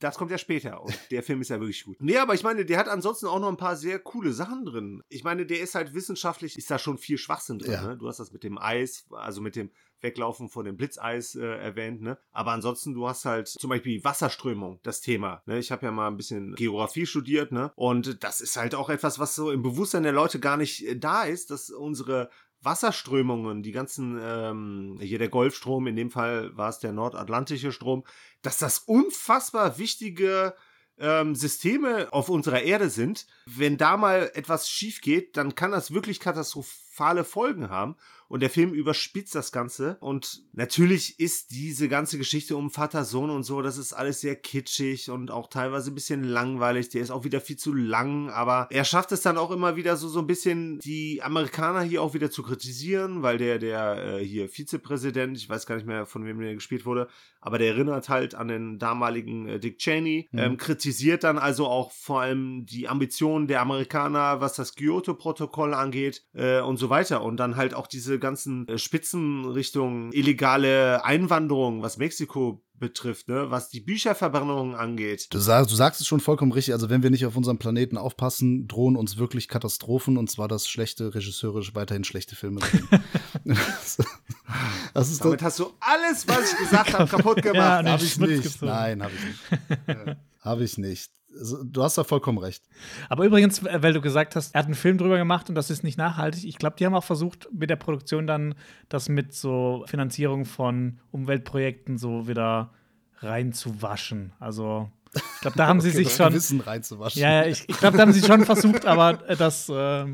das kommt ja später und der Film ist ja wirklich gut. Nee, aber ich meine, der hat ansonsten auch noch ein paar sehr coole Sachen drin. Ich meine, der ist halt wissenschaftlich, ist da schon viel Schwachsinn drin. Ja. Ne? Du hast das mit dem Eis, also mit dem Weglaufen von dem Blitzeis äh, erwähnt, ne? Aber ansonsten, du hast halt zum Beispiel Wasserströmung, das Thema. Ne? Ich habe ja mal ein bisschen Geografie studiert, ne? Und das ist halt auch etwas, was so im Bewusstsein der Leute gar nicht äh, da ist, dass unsere Wasserströmungen, die ganzen, ähm, hier der Golfstrom, in dem Fall war es der nordatlantische Strom, dass das unfassbar wichtige ähm, Systeme auf unserer Erde sind. Wenn da mal etwas schief geht, dann kann das wirklich katastrophale Folgen haben. Und der Film überspitzt das Ganze. Und natürlich ist diese ganze Geschichte um Vater, Sohn und so, das ist alles sehr kitschig und auch teilweise ein bisschen langweilig. Der ist auch wieder viel zu lang, aber er schafft es dann auch immer wieder so, so ein bisschen die Amerikaner hier auch wieder zu kritisieren, weil der, der äh, hier Vizepräsident, ich weiß gar nicht mehr, von wem der gespielt wurde, aber der erinnert halt an den damaligen äh, Dick Cheney, mhm. ähm, kritisiert dann also auch vor allem die Ambitionen der Amerikaner, was das Kyoto-Protokoll angeht äh, und so weiter. Und dann halt auch diese ganzen äh, Spitzen Richtung illegale Einwanderung, was Mexiko betrifft, ne? was die Bücherverbrennung angeht. Du sagst, du sagst es schon vollkommen richtig. Also, wenn wir nicht auf unserem Planeten aufpassen, drohen uns wirklich Katastrophen und zwar das schlechte, regisseurisch weiterhin schlechte Filme. das ist Damit hast du alles, was ich gesagt habe, kaputt gemacht. Ja, habe ich nicht. Nein, habe ich nicht. habe ich nicht. Du hast da vollkommen recht. Aber übrigens, weil du gesagt hast, er hat einen Film drüber gemacht und das ist nicht nachhaltig. Ich glaube, die haben auch versucht, mit der Produktion dann das mit so Finanzierung von Umweltprojekten so wieder reinzuwaschen. Also, ich glaube, da haben sie sich schon. Wissen reinzuwaschen. Ja, ich, ich glaube, da haben sie schon versucht, aber das. Äh,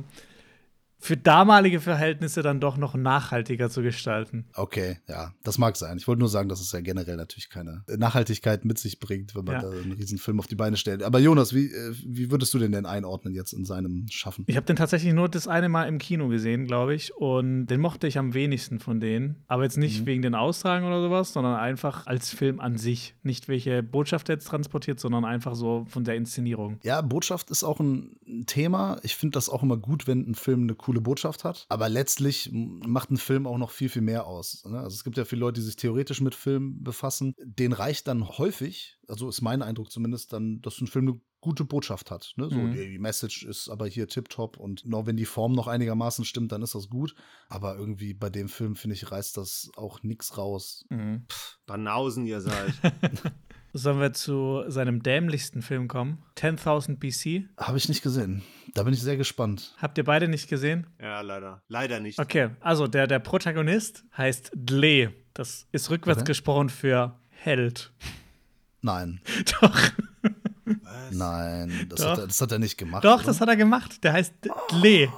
für damalige Verhältnisse dann doch noch nachhaltiger zu gestalten. Okay, ja, das mag sein. Ich wollte nur sagen, dass es ja generell natürlich keine Nachhaltigkeit mit sich bringt, wenn man ja. da einen Riesenfilm auf die Beine stellt. Aber Jonas, wie, äh, wie würdest du den denn einordnen jetzt in seinem Schaffen? Ich habe den tatsächlich nur das eine Mal im Kino gesehen, glaube ich. Und den mochte ich am wenigsten von denen. Aber jetzt nicht mhm. wegen den Austragen oder sowas, sondern einfach als Film an sich. Nicht welche Botschaft er jetzt transportiert, sondern einfach so von der Inszenierung. Ja, Botschaft ist auch ein Thema. Ich finde das auch immer gut, wenn ein Film eine coole Botschaft hat. Aber letztlich macht ein Film auch noch viel, viel mehr aus. Ne? Also es gibt ja viele Leute, die sich theoretisch mit Film befassen. Den reicht dann häufig, also ist mein Eindruck zumindest, dann, dass ein Film eine gute Botschaft hat. Ne? So, mhm. die Message ist aber hier tipptopp und nur wenn die Form noch einigermaßen stimmt, dann ist das gut. Aber irgendwie bei dem Film, finde ich, reißt das auch nichts raus. Mhm. Pff, Banausen ihr seid. Sollen wir zu seinem dämlichsten Film kommen? 10.000 BC? Habe ich nicht gesehen. Da bin ich sehr gespannt. Habt ihr beide nicht gesehen? Ja, leider. Leider nicht. Okay, also der, der Protagonist heißt Dle. Das ist rückwärts okay. gesprochen für Held. Nein. Doch. Was? Nein, das hat, er, das hat, er, nicht gemacht. Doch, oder? das hat er gemacht. Der heißt Dle.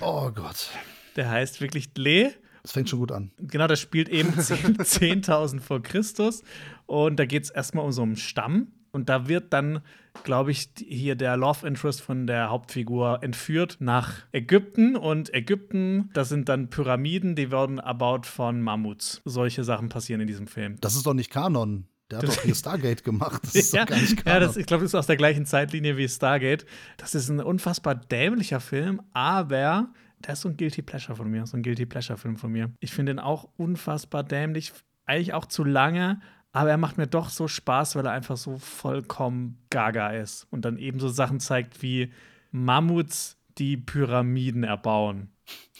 Oh Gott. Der heißt wirklich Dle. Das fängt schon gut an. Genau, das spielt eben 10.000 vor Christus. Und da geht es erstmal um so einen Stamm. Und da wird dann, glaube ich, hier der Love Interest von der Hauptfigur entführt nach Ägypten. Und Ägypten, das sind dann Pyramiden, die werden erbaut von Mammuts. Solche Sachen passieren in diesem Film. Das ist doch nicht Kanon. Der hat doch hier Stargate gemacht. Das ist ja, doch gar nicht Kanon. ja das, ich glaube, das ist aus der gleichen Zeitlinie wie Stargate. Das ist ein unfassbar dämlicher Film, aber der ist so ein Guilty Pleasure von mir, so ein Guilty Pleasure-Film von mir. Ich finde ihn auch unfassbar dämlich, eigentlich auch zu lange, aber er macht mir doch so Spaß, weil er einfach so vollkommen gaga ist und dann eben so Sachen zeigt wie Mammuts, die Pyramiden erbauen.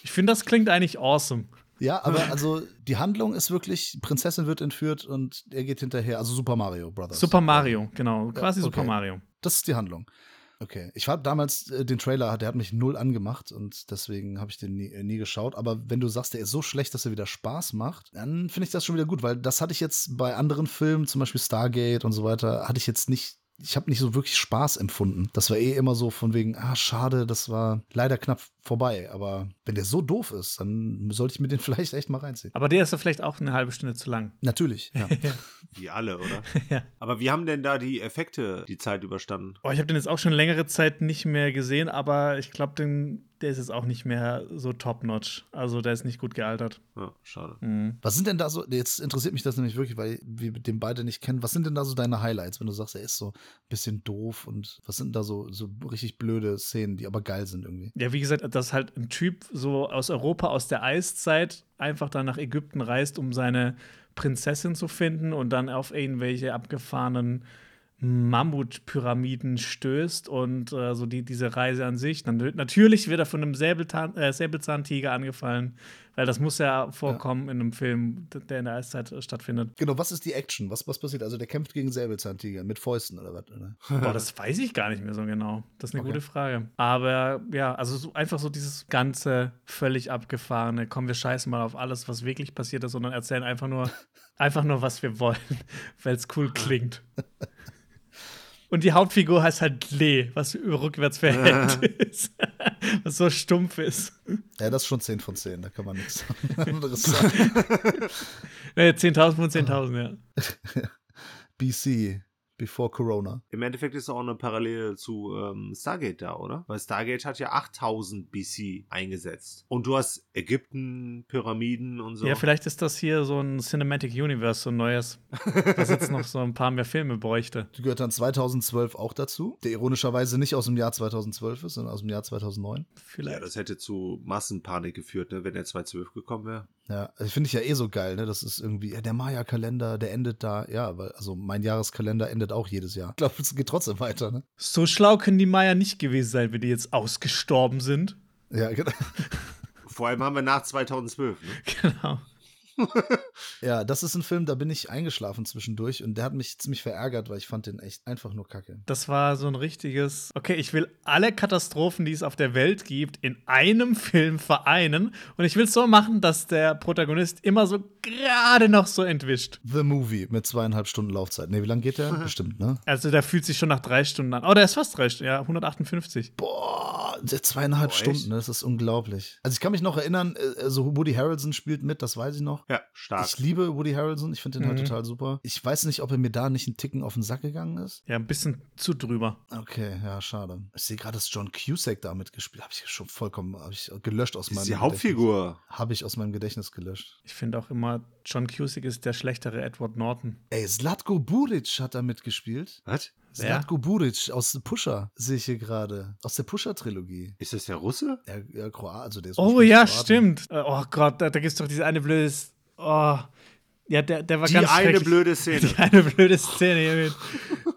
Ich finde, das klingt eigentlich awesome. Ja, aber also die Handlung ist wirklich, Prinzessin wird entführt und er geht hinterher, also Super Mario Brothers. Super Mario, genau, quasi Ja, okay. Super Mario. Das ist die Handlung. Okay. Ich habe damals äh, den Trailer, der hat mich null angemacht und deswegen habe ich den nie, äh, nie geschaut. Aber wenn du sagst, der ist so schlecht, dass er wieder Spaß macht, dann finde ich das schon wieder gut, weil das hatte ich jetzt bei anderen Filmen, zum Beispiel Stargate und so weiter, hatte ich jetzt nicht. Ich habe nicht so wirklich Spaß empfunden. Das war eh immer so von wegen, ah, schade, das war leider knapp vorbei. Aber wenn der so doof ist, dann sollte ich mir den vielleicht echt mal reinziehen. Aber der ist ja vielleicht auch eine halbe Stunde zu lang. Natürlich, ja. Wie alle, oder? Ja. Aber wie haben denn da die Effekte die Zeit überstanden? Oh, ich habe den jetzt auch schon längere Zeit nicht mehr gesehen, aber ich glaube, der ist jetzt auch nicht mehr so top-notch. Also der ist nicht gut gealtert. Ja, schade. Mhm. Was sind denn da so, jetzt interessiert mich das nämlich wirklich, weil wir den beide nicht kennen. Was sind denn da so deine Highlights, wenn du sagst, er ist so ein bisschen doof und was sind da so, so richtig blöde Szenen, die aber geil sind irgendwie? Ja, wie gesagt, dass halt ein Typ so aus Europa, aus der Eiszeit, einfach dann nach Ägypten reist, um seine Prinzessin zu finden und dann auf irgendwelche abgefahrenen Mammutpyramiden stößt und äh, so die, diese Reise an sich. Dann, natürlich wird er von einem Säbeltan äh, Säbelzahntiger angefallen, weil das muss ja vorkommen in einem Film, der in der Eiszeit äh, stattfindet. Genau, was ist die Action? Was, was passiert? Also der kämpft gegen Säbelzahntiger mit Fäusten oder was? Oder? Boah, das weiß ich gar nicht mehr so genau. Das ist eine Okay. gute Frage. Aber ja, also so, einfach so dieses ganze völlig abgefahrene, komm, wir scheißen mal auf alles, was wirklich passiert ist, sondern erzählen einfach nur, einfach nur, was wir wollen, weil es cool klingt. Und die Hauptfigur heißt halt Lee, was rückwärts verhält ist. was so stumpf ist. Ja, das ist schon 10 von 10, da kann man nichts anderes sagen. Nee, 10.000 von 10.000, ja. BC, before Corona. Im Endeffekt ist auch eine Parallele zu ähm, Stargate da, oder? Weil Stargate hat ja 8000 BC eingesetzt. Und du hast Ägypten, Pyramiden und so. Ja, vielleicht ist das hier so ein Cinematic Universe, so ein neues, was jetzt noch so ein paar mehr Filme bräuchte. Die gehört dann 2012 auch dazu, der ironischerweise nicht aus dem Jahr 2012 ist, sondern aus dem Jahr 2009. ja, Vielleicht. das hätte zu Massenpanik geführt, ne, wenn der 2012 gekommen wäre. Ja, also finde ich ja eh so geil, ne? Das ist irgendwie, ja, der Maya-Kalender, der endet da, ja, weil, also mein Jahreskalender endet auch jedes Jahr. Ich glaube, es geht trotzdem weiter, ne? So schlau können die Maya nicht gewesen sein, wenn die jetzt ausgestorben sind. Ja, genau. Vor allem haben wir nach 2012. Ne? Genau. Ja, das ist ein Film, da bin ich eingeschlafen zwischendurch und der hat mich ziemlich verärgert, weil ich fand den echt einfach nur kacke. Das war so ein richtiges, okay, ich will alle Katastrophen, die es auf der Welt gibt, in einem Film vereinen und ich will es so machen, dass der Protagonist immer so gerade noch so entwischt. The Movie mit zweieinhalb Stunden Laufzeit. Ne, wie lange geht der? Bestimmt, ne? Also der fühlt sich schon nach drei Stunden an. Oh, der ist fast drei Stunden, ja, 158. Boah, der zweieinhalb Boah? Stunden, ne? das ist unglaublich. Also ich kann mich noch erinnern, äh, also Woody Harrelson spielt mit, das weiß ich noch. Ja, stark. Ich liebe Woody Harrelson, ich finde den halt Mhm. total super. Ich weiß nicht, ob er mir da nicht einen Ticken auf den Sack gegangen ist. Ja, ein bisschen zu drüber. Okay, ja, schade. Ich sehe gerade, dass John Cusack da mitgespielt. Habe ich schon vollkommen hab ich gelöscht aus das meinem ist die Hauptfigur. Habe ich aus meinem Gedächtnis gelöscht. Ich finde auch immer, John Cusick ist der schlechtere Edward Norton. Ey, Zlatko Buric hat da mitgespielt. Was? Zlatko Buric aus Pusher, sehe ich hier gerade. Aus der Pusher-Trilogie. Ist das der Russe? Ja, ja, Kroat, also der ist Oh ja, Kroate. stimmt. Äh, Oh Gott, da, da gibt es doch diese eine blöde. Oh. Ja, der, der war Die ganz eine blöde Szene. Die eine blöde Szene hier mit.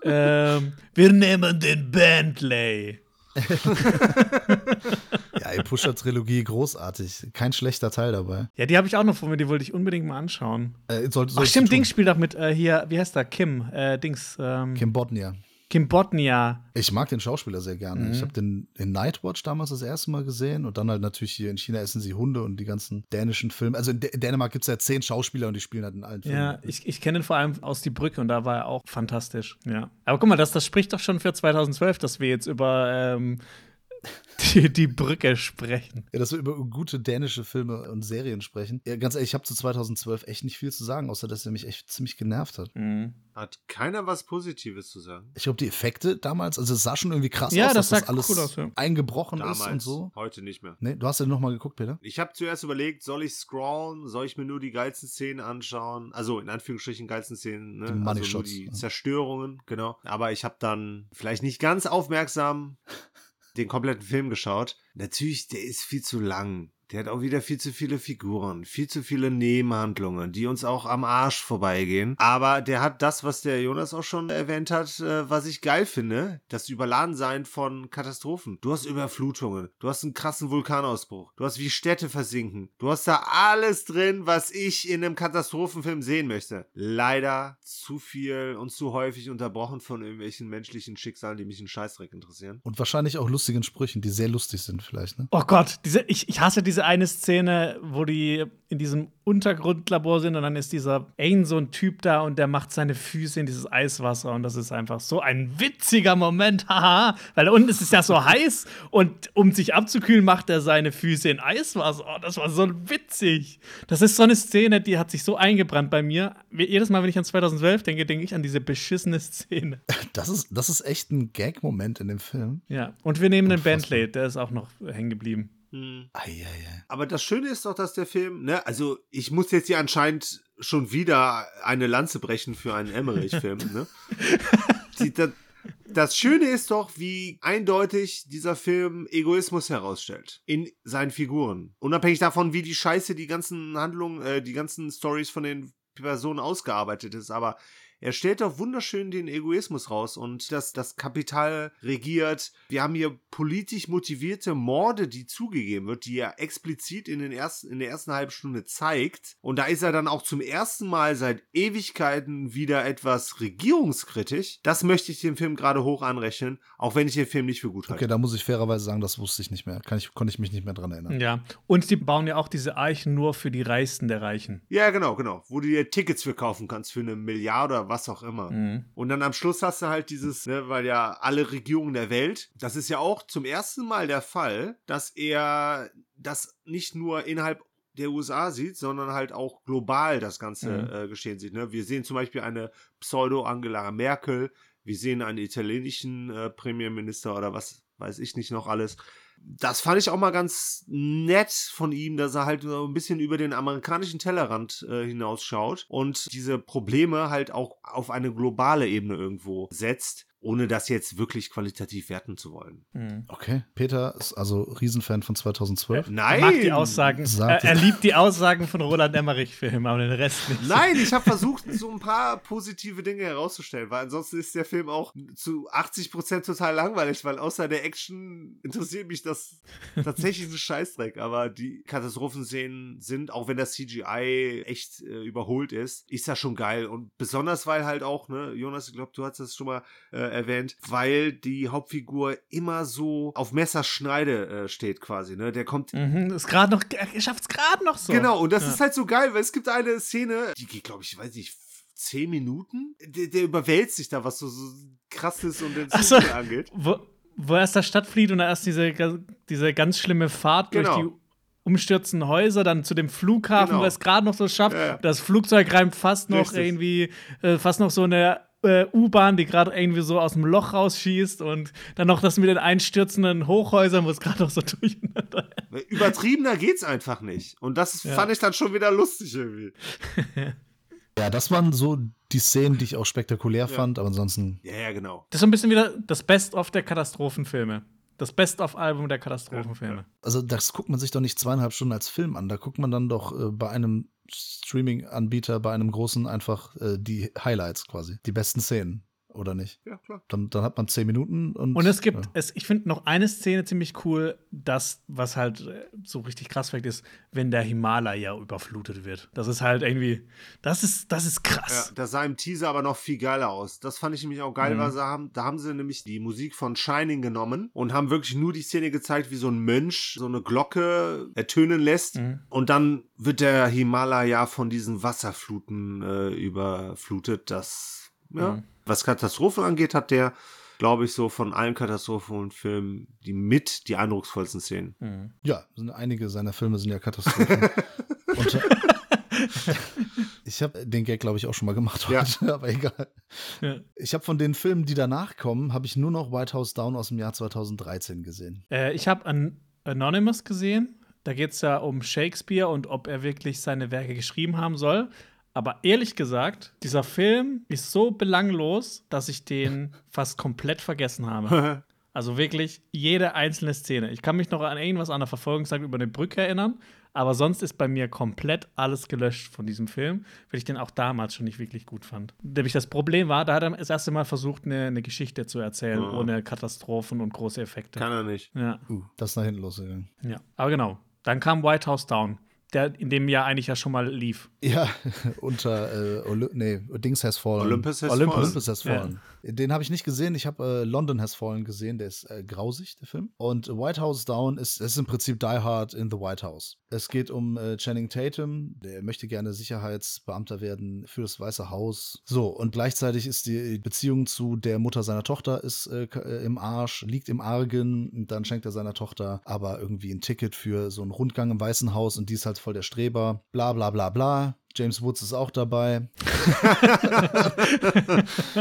ähm, wir nehmen den Bentley. Die Pusher-Trilogie, großartig. Kein schlechter Teil dabei. Ja, die habe ich auch noch vor mir, die wollte ich unbedingt mal anschauen. Äh, soll, Ach sollst stimmt. Dings spielt auch mit äh, hier, wie heißt der? Kim, äh, Dings, ähm, Kim. Kim Bodnia. Botnia. Ich mag den Schauspieler sehr gerne. Mhm. Ich habe den in Nightwatch damals das erste Mal gesehen und dann halt natürlich hier in China essen sie Hunde und die ganzen dänischen Filme. Also in, D Dänemark gibt es ja zehn Schauspieler und die spielen halt in allen Filmen. Ja, ich, ich kenne ihn vor allem aus Die Brücke und da war er auch fantastisch. Ja. Aber guck mal, das, das spricht doch schon für 2012, dass wir jetzt über ähm, die, die Brücke sprechen. Ja, dass wir über gute dänische Filme und Serien sprechen. Ja, ganz ehrlich, ich habe zu 2012 echt nicht viel zu sagen, außer dass er mich echt ziemlich genervt hat. Mhm. Hat keiner was Positives zu sagen? Ich glaube, die Effekte damals, also es sah schon irgendwie krass ja, aus, das dass das alles cool aus, ja. eingebrochen damals, ist und so. Heute nicht mehr. Nee, du hast ja nochmal geguckt, Peter? Ich habe zuerst überlegt, soll ich scrollen, soll ich mir nur die geilsten Szenen anschauen? Also in Anführungsstrichen geilsten Szenen, ne? Die Money also nur Shots, die ja. Zerstörungen, genau. Aber ich habe dann vielleicht nicht ganz aufmerksam den kompletten Film geschaut. Natürlich, der ist viel zu lang. Der hat auch wieder viel zu viele Figuren, viel zu viele Nebenhandlungen, die uns auch am Arsch vorbeigehen. Aber der hat das, was der Jonas auch schon erwähnt hat, äh, was ich geil finde, das Überladensein von Katastrophen. Du hast Überflutungen, du hast einen krassen Vulkanausbruch, du hast wie Städte versinken, du hast da alles drin, was ich in einem Katastrophenfilm sehen möchte. Leider zu viel und zu häufig unterbrochen von irgendwelchen menschlichen Schicksalen, die mich in Scheißdreck interessieren. Und wahrscheinlich auch lustigen Sprüchen, die sehr lustig sind, vielleicht, ne? Oh Gott, diese, ich, ich hasse diese eine Szene, wo die in diesem Untergrundlabor sind und dann ist dieser Ain so ein Typ da und der macht seine Füße in dieses Eiswasser und das ist einfach so ein witziger Moment, haha, weil da unten ist es ja so heiß und um sich abzukühlen macht er seine Füße in Eiswasser. Oh, das war so witzig. Das ist so eine Szene, die hat sich so eingebrannt bei mir. Jedes Mal, wenn ich an 2012 denke, denke ich an diese beschissene Szene. Das ist, das ist echt ein Gag-Moment in dem Film. Ja, und wir nehmen den. Bentley, der ist auch noch hängen geblieben. Hm. Eieiei. Aber das Schöne ist doch, dass der Film, ne, also ich muss jetzt hier anscheinend schon wieder eine Lanze brechen für einen Emmerich-Film, ne? Die, das, das Schöne ist doch, wie eindeutig dieser Film Egoismus herausstellt in seinen Figuren. Unabhängig davon, wie die Scheiße die ganzen Handlungen, äh, die ganzen Stories von den Personen ausgearbeitet ist, aber er stellt doch wunderschön den Egoismus raus und dass das Kapital regiert. Wir haben hier politisch motivierte Morde, die zugegeben wird, die er explizit in, den ersten, in der ersten halben Stunde zeigt. Und da ist er dann auch zum ersten Mal seit Ewigkeiten wieder etwas regierungskritisch. Das möchte ich dem Film gerade hoch anrechnen, auch wenn ich den Film nicht für gut halte. Okay, da muss ich fairerweise sagen, das wusste ich nicht mehr. Kann ich, konnte ich mich nicht mehr dran erinnern. Ja, und die bauen ja auch diese Eichen nur für die Reichsten der Reichen. Ja, genau, genau. Wo du dir Tickets für kaufen kannst für eine Milliarde oder was auch immer. Mhm. Und dann am Schluss hast du halt dieses, ne, weil ja alle Regierungen der Welt, das ist ja auch zum ersten Mal der Fall, dass er das nicht nur innerhalb der USA sieht, sondern halt auch global das ganze Mhm. äh, Geschehen sieht. Ne? Wir sehen zum Beispiel eine Pseudo-Angela Merkel, wir sehen einen italienischen äh, Premierminister oder was weiß ich nicht noch alles. Das fand ich auch mal ganz nett von ihm, dass er halt so ein bisschen über den amerikanischen Tellerrand äh, hinausschaut und diese Probleme halt auch auf eine globale Ebene irgendwo setzt, ohne das jetzt wirklich qualitativ werten zu wollen. Mhm. Okay. Peter ist also Riesenfan von 2012. Er Nein! mag die Aussagen. Er, er liebt die Aussagen von Roland Emmerich-Filmen, aber den Rest nicht. Nein, ich habe versucht, so ein paar positive Dinge herauszustellen, weil ansonsten ist der Film auch zu 80% total langweilig, weil außer der Action interessiert mich das tatsächlich ein Scheißdreck. Aber die Katastrophenszenen sind, auch wenn das CGI echt äh, überholt ist, ist das schon geil. Und besonders, weil halt auch, ne, Jonas, ich glaube, du hast das schon mal äh, erwähnt, weil die Hauptfigur immer so auf Messerschneide äh, steht quasi, ne? Der kommt Mhm, ist gerade noch, er schafft es gerade noch so. Genau, und das Ja. ist halt so geil, weil es gibt eine Szene, die geht, glaube ich, weiß nicht, zehn Minuten. Der, der überwältigt sich da, was so, so krasses und den Ach so. Zustand angeht. Wo, wo er der Stadt flieht und da erst diese, diese ganz schlimme Fahrt Genau. durch die umstürzenden Häuser, dann zu dem Flughafen, Genau. wo es gerade noch so schafft. Ja, ja. Das Flugzeug reimt fast noch Richtig. irgendwie, äh, fast noch so eine äh, U-Bahn, die gerade irgendwie so aus dem Loch rausschießt und dann noch das mit den einstürzenden Hochhäusern, wo es gerade noch so durcheinander Weil Übertriebener geht's einfach nicht. Und das Ja. fand ich dann schon wieder lustig irgendwie. Ja, das waren so die Szenen, die ich auch spektakulär fand, aber ansonsten. Ja, ja, genau. Das ist so ein bisschen wieder das Best-of der Katastrophenfilme. Das Best-of-Album der Katastrophenfilme. Also, das guckt man sich doch nicht zweieinhalb Stunden als Film an. Da guckt man dann doch äh, bei einem Streaming-Anbieter, bei einem großen einfach äh, die Highlights quasi. Die besten Szenen, oder nicht? Ja, klar. Dann, dann hat man zehn Minuten und. Und es gibt, Ja. es, ich finde noch eine Szene ziemlich cool, das, was halt äh, so richtig krass wirkt, ist, wenn der Himalaya überflutet wird. Das ist halt irgendwie, das ist, das ist Ja, krass. das sah im Teaser aber noch viel geiler aus. Das fand ich nämlich auch geil, Mhm. weil sie haben, da haben sie nämlich die Musik von Shining genommen und haben wirklich nur die Szene gezeigt, wie so ein Mönch so eine Glocke ertönen lässt. Mhm. Und dann wird der Himalaya von diesen Wasserfluten äh, überflutet. Das, ja. Mhm. Was Katastrophen angeht, hat der glaube ich, so von allen Katastrophenfilmen die mit die eindrucksvollsten Szenen. Mhm. Ja, einige seiner Filme sind ja Katastrophen. Und, äh, ich habe den Gag, glaube ich, auch schon mal gemacht heute, ja. aber egal. Ja. Ich habe von den Filmen, die danach kommen, habe ich nur noch White House Down aus dem Jahr 2013 gesehen. Äh, ich habe an Anonymous gesehen. Da geht es ja um Shakespeare und ob er wirklich seine Werke geschrieben haben soll. Aber ehrlich gesagt, dieser Film ist so belanglos, dass ich den fast komplett vergessen habe. Also wirklich jede einzelne Szene. Ich kann mich noch an irgendwas an der Verfolgungsjagd über eine Brücke erinnern, aber sonst ist bei mir komplett alles gelöscht von diesem Film, weil ich den auch damals schon nicht wirklich gut fand. Nämlich das Problem war, da hat er das erste Mal versucht, eine, eine Geschichte zu erzählen, oh. ohne Katastrophen und große Effekte. Kann er nicht. Ja. Uh, das ist nach hinten losgegangen. Ja, aber genau. Dann kam White House Down der in dem Jahr eigentlich ja schon mal lief. Ja, unter äh, nee, Dings Has Fallen. Olympus Has Olympus. Fallen. Olympus Has Fallen. Ja. Den habe ich nicht gesehen. Ich habe äh, London Has Fallen gesehen. Der ist äh, grausig, der Film. Und White House Down ist, ist im Prinzip Die Hard in the White House. Es geht um äh, Channing Tatum. Der möchte gerne Sicherheitsbeamter werden für das Weiße Haus. So, und gleichzeitig ist die Beziehung zu der Mutter seiner Tochter ist äh, äh, im Arsch, liegt im Argen. Und dann schenkt er seiner Tochter aber irgendwie ein Ticket für so einen Rundgang im Weißen Haus und die ist halt voll der Streber. Bla bla bla bla. James Woods ist auch dabei.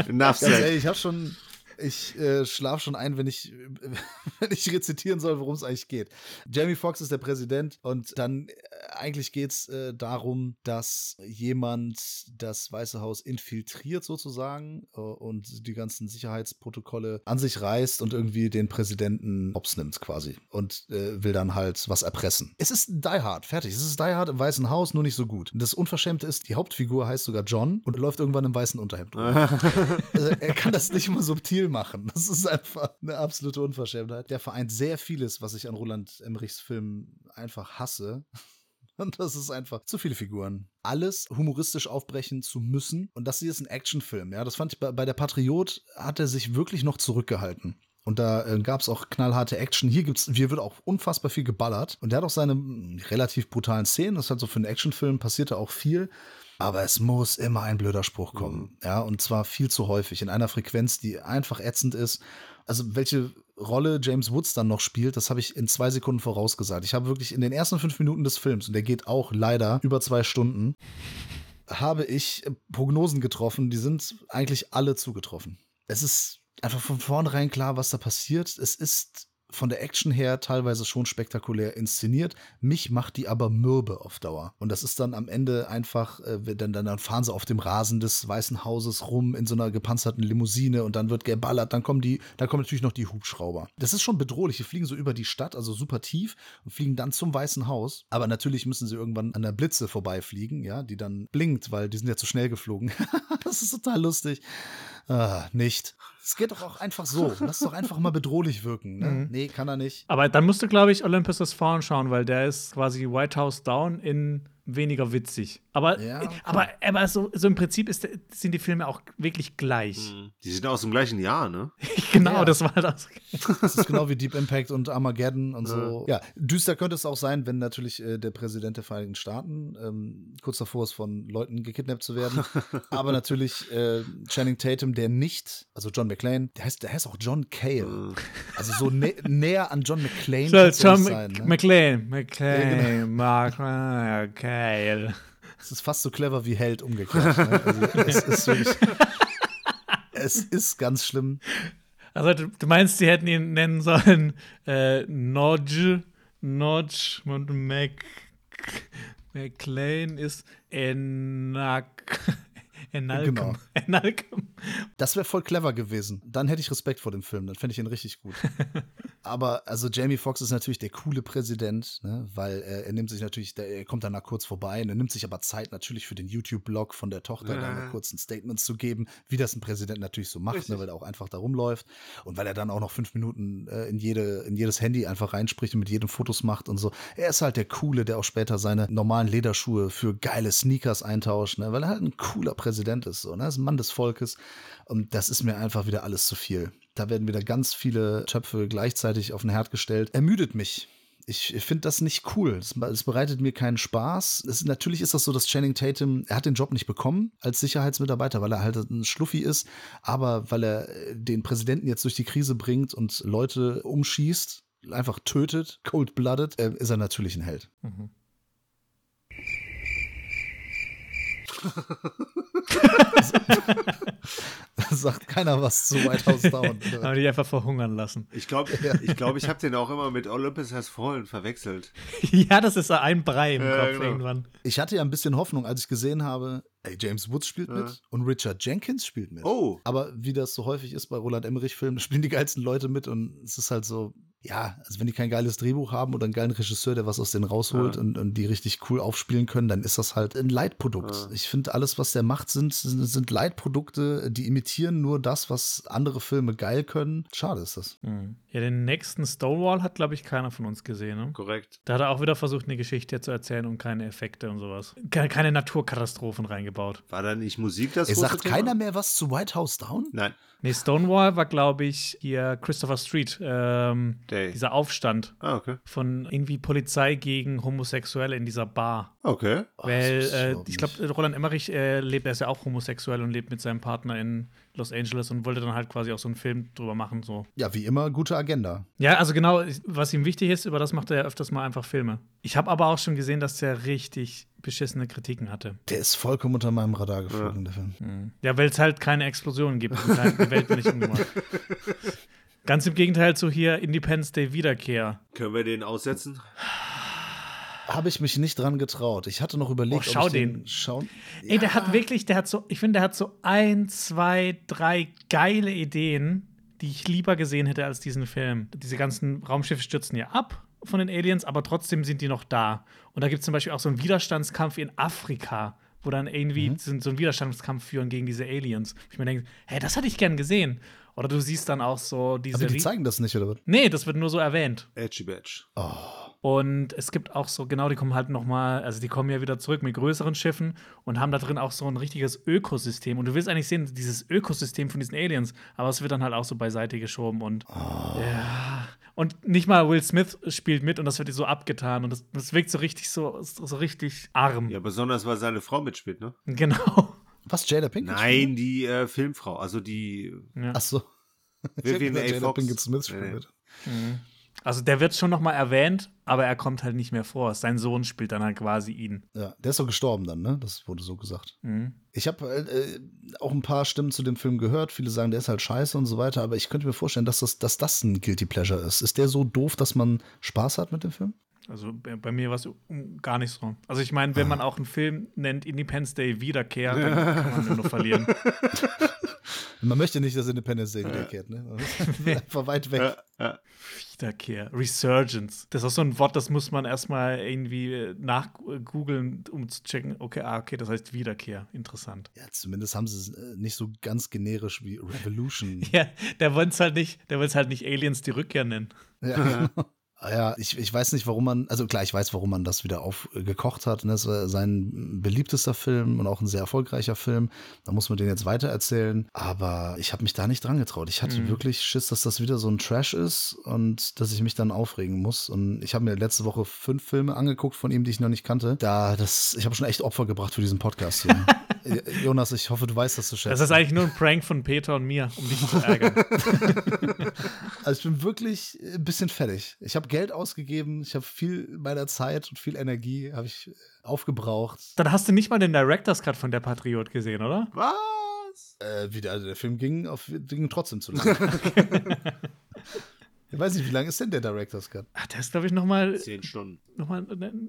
Enough Ganz ehrlich, ich habe schon, ich äh, schlafe schon ein, wenn ich, wenn ich rezitieren soll, worum es eigentlich geht. Jamie Foxx ist der Präsident und dann äh, eigentlich geht es äh, darum, dass jemand das Weiße Haus infiltriert sozusagen äh, und die ganzen Sicherheitsprotokolle an sich reißt und irgendwie den Präsidenten hops nimmt quasi und äh, will dann halt was erpressen. Es ist Die Hard, fertig. Es ist Die Hard im Weißen Haus, nur nicht so gut. Das Unverschämte ist, die Hauptfigur heißt sogar John und läuft irgendwann im weißen Unterhemd rum. also, er kann das nicht mal subtil machen. Das ist einfach eine absolute Unverschämtheit. Der vereint sehr vieles, was ich an Roland Emmerichs Film einfach hasse. Und das ist einfach zu viele Figuren. Alles humoristisch aufbrechen zu müssen. Und das hier ist ein Actionfilm, ja. Das fand ich bei, bei der Patriot hat er sich wirklich noch zurückgehalten. Und da äh, gab es auch knallharte Action. Hier gibt's, hier wird auch unfassbar viel geballert. Und der hat auch seine mh, relativ brutalen Szenen. Das halt so für einen Actionfilm passiert da auch viel. Aber es muss immer ein blöder Spruch kommen. Mhm. Ja, und zwar viel zu häufig. In einer Frequenz, die einfach ätzend ist. Also, welche Rolle James Woods dann noch spielt, das habe ich in zwei Sekunden vorausgesagt. Ich habe wirklich in den ersten fünf Minuten des Films, und der geht auch leider über zwei Stunden, habe ich Prognosen getroffen, die sind eigentlich alle zugetroffen. Es ist einfach von vornherein klar, was da passiert. Es ist von der Action her teilweise schon spektakulär inszeniert. Mich macht die aber mürbe auf Dauer. Und das ist dann am Ende einfach, äh, dann, dann fahren sie auf dem Rasen des Weißen Hauses rum in so einer gepanzerten Limousine und dann wird geballert. Dann kommen die, dann kommen natürlich noch die Hubschrauber. Das ist schon bedrohlich. Die fliegen so über die Stadt, also super tief und fliegen dann zum Weißen Haus. Aber natürlich müssen sie irgendwann an der Blitze vorbeifliegen, ja, die dann blinkt, weil die sind ja zu schnell geflogen. das ist total lustig. Ah, nicht. Es geht doch auch einfach so. Lass doch einfach mal bedrohlich wirken. Ne? Mhm. Nee, kann er nicht. Aber dann musst du, glaube ich, Olympus Has Fallen schauen, weil der ist quasi White House Down in weniger witzig. Aber, ja, okay. aber, aber so, so im Prinzip ist, sind die Filme auch wirklich gleich. Mhm. Die sind aus dem gleichen Jahr, ne? genau, ja. das war das. Das ist genau wie Deep Impact und Armageddon und ja. so. Ja, düster könnte es auch sein, wenn natürlich äh, der Präsident der Vereinigten Staaten ähm, kurz davor ist, von Leuten gekidnappt zu werden. aber natürlich äh, Channing Tatum, der nicht, also John McClane, der heißt, der heißt auch John Cale. Mhm. Also so nä näher an John McClane. So, John sein, ne? McClane, McClane, genau. Mark, okay. Es ist fast so clever wie Held umgekehrt. Ne? Also, es ist wirklich. es ist ganz schlimm. Also, du, du, meinst, sie hätten ihn nennen sollen äh, Nodge, Nodge und Mac. McLean ist Enak. Enalcom. Genau. Das wäre voll clever gewesen. Dann hätte ich Respekt vor dem Film. Dann fände ich ihn richtig gut. Aber also Jamie Foxx ist natürlich der coole Präsident, ne? weil äh, er nimmt sich natürlich, der, er kommt danach kurz vorbei und er nimmt sich aber Zeit natürlich für den YouTube-Blog von der Tochter, ja. da kurz ein Statement zu geben, wie das ein Präsident natürlich so macht, ne? weil er auch einfach da rumläuft und weil er dann auch noch fünf Minuten äh, in, jede, in jedes Handy einfach reinspricht und mit jedem Fotos macht und so. Er ist halt der Coole, der auch später seine normalen Lederschuhe für geile Sneakers eintauscht, ne? weil er halt ein cooler Präsident ist, so, ne? Er ist ein Mann des Volkes und das ist mir einfach wieder alles zu viel. Da werden wieder ganz viele Töpfe gleichzeitig auf den Herd gestellt. Ermüdet mich Ich finde das nicht cool. Es, es, bereitet mir keinen Spaß. Es, natürlich ist das so, dass Channing Tatum, er hat den Job nicht bekommen als Sicherheitsmitarbeiter, weil er halt ein Schluffi ist, aber weil er äh, den Präsidenten jetzt durch die Krise bringt und Leute umschießt, einfach tötet, cold-blooded, äh, ist er natürlich ein Held. Mhm. sagt keiner was zu White House Down. Haben die einfach verhungern lassen. Ich glaube, ja. ich, glaub, ich habe den auch immer mit Olympus Has Fallen verwechselt. ja, das ist ein Brei im Kopf genau. irgendwann. Ich hatte ja ein bisschen Hoffnung, als ich gesehen habe, ey, James Woods spielt mit ja. und Richard Jenkins spielt mit. Oh. Aber wie das so häufig ist bei Roland Emmerich-Filmen, spielen die geilsten Leute mit und es ist halt so, ja, also wenn die kein geiles Drehbuch haben oder einen geilen Regisseur, der was aus denen rausholt ja. und, und, die richtig cool aufspielen können, dann ist das halt ein Leitprodukt. Ja. Ich finde, alles, was der macht, sind, sind Leitprodukte, die imitieren nur das, was andere Filme geil können. Schade ist das. Mhm. Ja, den nächsten Stonewall hat, glaube ich, keiner von uns gesehen. Ne? Korrekt. Da hat er auch wieder versucht, eine Geschichte zu erzählen und keine Effekte und sowas. Keine, keine Naturkatastrophen reingebaut. War da nicht Musik das Er sagt Thema? keiner mehr was zu White House Down? Nein. Nee, Stonewall war, glaube ich, hier Christopher Street. Ähm, dieser Aufstand ah, okay. von irgendwie Polizei gegen Homosexuelle in dieser Bar. Okay. Weil, äh, ich glaube, Roland Emmerich äh, lebt, er ist ja auch homosexuell und lebt mit seinem Partner in Los Angeles und wollte dann halt quasi auch so einen Film drüber machen. So. Ja, wie immer, gute Agenda. Ja, also genau, was ihm wichtig ist, über das macht er ja öfters mal einfach Filme. Ich habe aber auch schon gesehen, dass der richtig beschissene Kritiken hatte. Der ist vollkommen unter meinem Radar geflogen, ja. der Film. Mhm. Ja, weil es halt keine Explosionen gibt. Die Welt nicht umgemacht. Ganz im Gegenteil zu hier Independence Day Wiederkehr. Können wir den aussetzen? Habe ich mich nicht dran getraut. Ich hatte noch überlegt, oh, schau ob ich den, den schauen. Ey, der hat wirklich, der hat so, ich finde, der hat so ein, zwei, drei geile Ideen, die ich lieber gesehen hätte als diesen Film. Diese ganzen Raumschiffe stürzen ja ab von den Aliens, aber trotzdem sind die noch da. Und da gibt es zum Beispiel auch so einen Widerstandskampf in Afrika, wo dann irgendwie mhm. so einen Widerstandskampf führen gegen diese Aliens. Ich mir denke, hä, das hätte ich gern gesehen. Oder du siehst dann auch so diese. Aber die zeigen das nicht, oder was? Nee, das wird nur so erwähnt. Edgy Badge. Oh. Und es gibt auch so, genau, die kommen halt noch mal, also die kommen ja wieder zurück mit größeren Schiffen und haben da drin auch so ein richtiges Ökosystem. Und du willst eigentlich sehen, dieses Ökosystem von diesen Aliens, aber es wird dann halt auch so beiseite geschoben und oh. ja. Und nicht mal Will Smith spielt mit und das wird so abgetan und das, das wirkt so richtig so, so richtig arm. Ja, besonders weil seine Frau mitspielt, ne? Genau. Was, Jada Pinkett? Nein, die äh, Filmfrau, also die. Ja. Ach so. Vivian A. Jada Pinkett Smith spielt nee. mit. Mhm. Also der wird schon noch mal erwähnt, aber er kommt halt nicht mehr vor. Sein Sohn spielt dann halt quasi ihn. Ja, der ist doch gestorben dann, ne? Das wurde so gesagt. Mhm. Ich habe äh, auch ein paar Stimmen zu dem Film gehört. Viele sagen, der ist halt scheiße und so weiter. Aber ich könnte mir vorstellen, dass das, dass das ein Guilty Pleasure ist. Ist der so doof, dass man Spaß hat mit dem Film? Also bei mir war es gar nicht so. Also ich meine, wenn ah. man auch einen Film nennt Independence Day Wiederkehr, dann kann man nur verlieren. Man möchte nicht, dass Independence Day wiederkehrt, ne? Einfach weit weg. Wiederkehr. Resurgence. Das ist auch so ein Wort, das muss man erstmal irgendwie äh, nachgoogeln, um zu checken, okay, ah, okay, das heißt Wiederkehr. Interessant. Ja, zumindest haben sie es äh, nicht so ganz generisch wie Revolution. ja, der wollte es halt nicht, es halt nicht Aliens die Rückkehr nennen. Ja, genau. Ah ja, ich, ich weiß nicht, warum man, also klar, ich weiß, warum man das wieder aufgekocht hat. Ne? Das war sein beliebtester Film und auch ein sehr erfolgreicher Film. Da muss man den jetzt weitererzählen. Aber ich habe mich da nicht dran getraut. Ich hatte mhm. wirklich Schiss, dass das wieder so ein Trash ist und dass ich mich dann aufregen muss. Und ich habe mir letzte Woche fünf Filme angeguckt von ihm, die ich noch nicht kannte. Da, das, ich habe schon echt Opfer gebracht für diesen Podcast hier. Jonas, ich hoffe, du weißt, dass du schätzt. Das ist eigentlich nur ein Prank von Peter und mir, um dich zu ärgern. also ich bin wirklich ein bisschen fertig. Ich habe Geld ausgegeben, ich habe viel meiner Zeit und viel Energie habe ich aufgebraucht. Dann hast du nicht mal den Director's Cut von der Patriot gesehen, oder? Was? Äh, wieder, also der Film ging, auf, ging trotzdem zu lange. Ich weiß nicht, wie lang ist denn der Director's Cut? Ach, der ist, glaube ich, nochmal. Zehn Stunden. Nochmal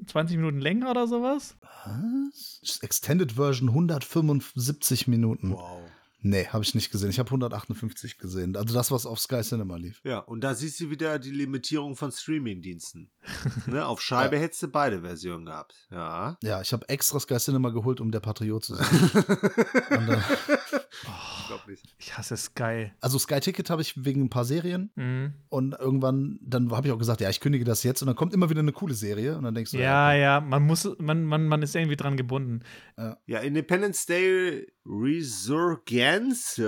20 Minuten länger oder sowas? Was? Extended Version 175 Minuten. Wow. Nee, habe ich nicht gesehen. Ich habe 158 gesehen. Also das, was auf Sky Cinema lief. Ja, und da siehst du wieder die Limitierung von Streaming-Diensten. ne, auf Scheibe ja. hättest du beide Versionen gehabt. Ja. Ja, ich habe extra Sky Cinema geholt, um der Patriot zu sein. dann, oh, ich hasse Sky. Also Sky Ticket habe ich wegen ein paar Serien. Mhm. Und irgendwann, dann habe ich auch gesagt, ja, ich kündige das jetzt. Und dann kommt immer wieder eine coole Serie. Und dann denkst du, ja, ja, ja man muss, man, man, man ist irgendwie dran gebunden. Ja, ja Independence Day Resurgence,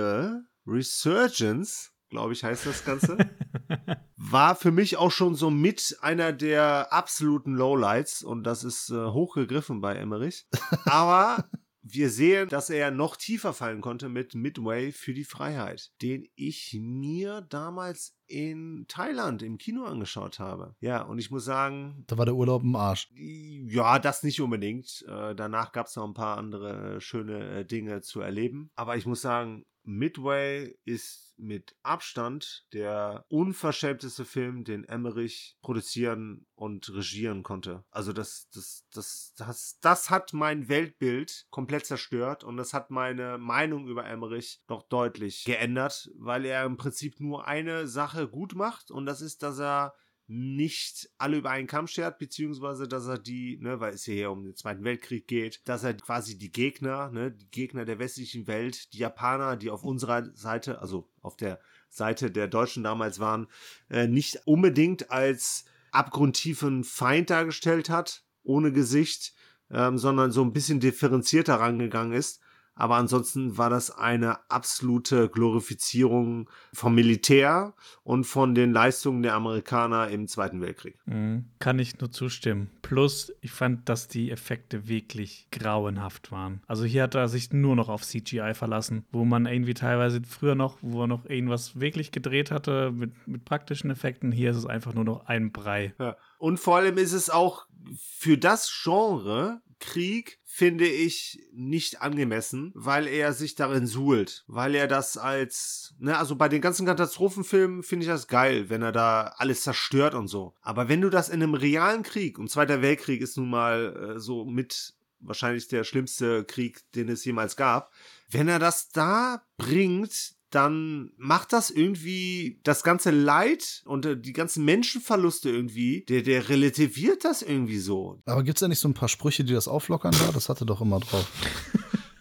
Resurgence, glaube ich, heißt das Ganze. war für mich auch schon so mit einer der absoluten Lowlights und das ist äh, hochgegriffen bei Emmerich. Aber wir sehen, dass er noch tiefer fallen konnte mit Midway für die Freiheit, den ich mir damals in Thailand im Kino angeschaut habe. Ja, und ich muss sagen. Da war der Urlaub im Arsch. Ja, das nicht unbedingt. Äh, danach gab es noch ein paar andere schöne äh, Dinge zu erleben. Aber ich muss sagen, Midway ist mit Abstand der unverschämteste Film, den Emmerich produzieren und regieren konnte. Also das, das, das, das, das hat mein Weltbild komplett zerstört und das hat meine Meinung über Emmerich noch deutlich geändert, weil er im Prinzip nur eine Sache gut macht und das ist, dass er nicht alle über einen Kamm schert, beziehungsweise dass er die, ne, weil es hier um den Zweiten Weltkrieg geht, dass er quasi die Gegner, ne, die Gegner der westlichen Welt, die Japaner, die auf unserer Seite, also auf der Seite der Deutschen damals waren, äh, nicht unbedingt als abgrundtiefen Feind dargestellt hat, ohne Gesicht, ähm, sondern so ein bisschen differenzierter rangegangen ist aber ansonsten war das eine absolute Glorifizierung vom Militär und von den Leistungen der Amerikaner im Zweiten Weltkrieg. Mhm. Kann ich nur zustimmen. Plus, ich fand, dass die Effekte wirklich grauenhaft waren. Also hier hat er sich nur noch auf CGI verlassen, wo man irgendwie teilweise früher noch, wo er noch irgendwas wirklich gedreht hatte mit, mit praktischen Effekten. Hier ist es einfach nur noch ein Brei. Ja. Und vor allem ist es auch für das Genre Krieg finde ich nicht angemessen, weil er sich darin suhlt, weil er das als, ne, also bei den ganzen Katastrophenfilmen finde ich das geil, wenn er da alles zerstört und so. Aber wenn du das in einem realen Krieg, und Zweiter Weltkrieg ist nun mal äh, so mit wahrscheinlich der schlimmste Krieg, den es jemals gab, wenn er das da bringt, dann macht das irgendwie das ganze Leid und äh, die ganzen Menschenverluste irgendwie, der, der relativiert das irgendwie so. Aber gibt es da nicht so ein paar Sprüche, die das auflockern da? Das hatte doch immer drauf.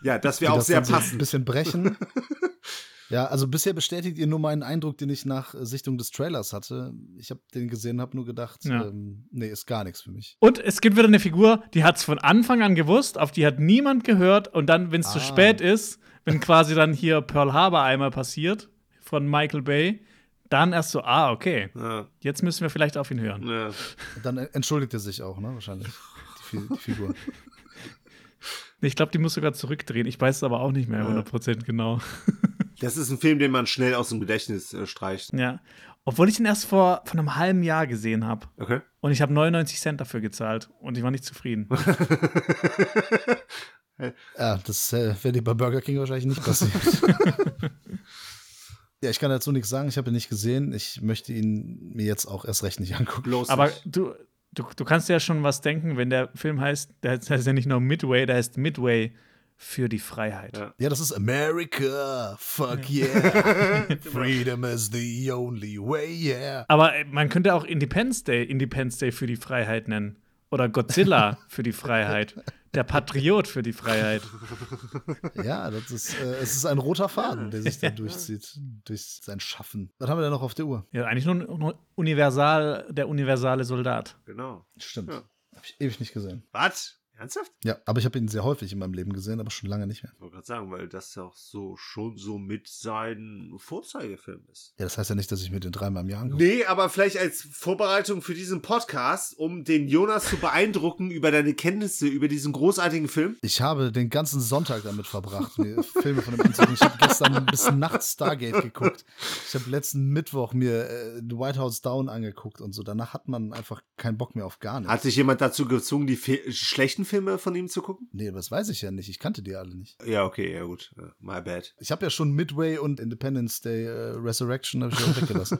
ja, das wäre auch das sehr passend. Ein bisschen brechen. Ja, also bisher bestätigt ihr nur meinen Eindruck, den ich nach Sichtung des Trailers hatte. Ich habe den gesehen, habe nur gedacht, ja. ähm, nee, ist gar nichts für mich. Und es gibt wieder eine Figur, die hat es von Anfang an gewusst, auf die hat niemand gehört und dann, wenn es ah. zu spät ist, wenn quasi dann hier Pearl Harbor einmal passiert von Michael Bay, dann erst so, ah, okay, ja. jetzt müssen wir vielleicht auf ihn hören. Ja. Dann entschuldigt er sich auch, ne, wahrscheinlich, die, die Figur. Ich glaube, die muss sogar zurückdrehen. Ich weiß es aber auch nicht mehr 100% genau. Das ist ein Film, den man schnell aus dem Gedächtnis äh, streicht. Ja. Obwohl ich ihn erst vor, vor einem halben Jahr gesehen habe. Okay. Und ich habe 99 Cent dafür gezahlt und ich war nicht zufrieden. Ja, das äh, wäre dir bei Burger King wahrscheinlich nicht passiert. ja, ich kann dazu nichts sagen. Ich habe ihn nicht gesehen. Ich möchte ihn mir jetzt auch erst recht nicht angucken. Bloß Aber nicht. du, du, du kannst ja schon was denken, wenn der Film heißt, der heißt ja nicht nur Midway, der heißt Midway für die Freiheit. Ja, ja das ist America. Fuck yeah. Freedom is the only way, yeah. Aber äh, man könnte auch Independence Day Independence Day für die Freiheit nennen. Oder Godzilla für die Freiheit. Der Patriot für die Freiheit. Ja, das ist, äh, es ist ein roter Faden, der sich da durchzieht, durch sein Schaffen. Was haben wir denn noch auf der Uhr? Ja, eigentlich nur, nur universal, der universale Soldat. Genau. Stimmt. Ja. Hab ich ewig nicht gesehen. Was? Ernsthaft? Ja, aber ich habe ihn sehr häufig in meinem Leben gesehen, aber schon lange nicht mehr. Ich wollte gerade sagen, weil das ja auch so schon so mit sein Vorzeigefilm ist. Ja, das heißt ja nicht, dass ich mir den dreimal im Jahr angucke. Nee, aber vielleicht als Vorbereitung für diesen Podcast, um den Jonas zu beeindrucken über deine Kenntnisse über diesen großartigen Film. Ich habe den ganzen Sonntag damit verbracht, mir Filme von dem anzugucken. Ich habe gestern bis nachts Stargate geguckt. Ich habe letzten Mittwoch mir äh, The White House Down angeguckt und so. Danach hat man einfach keinen Bock mehr auf gar nichts. Hat sich jemand dazu gezwungen, die schlechten Filme von ihm zu gucken? Nee, das weiß ich ja nicht. Ich kannte die alle nicht. Ja, okay, ja gut. My bad. Ich habe ja schon Midway und Independence Day uh, Resurrection habe ich auch weggelassen.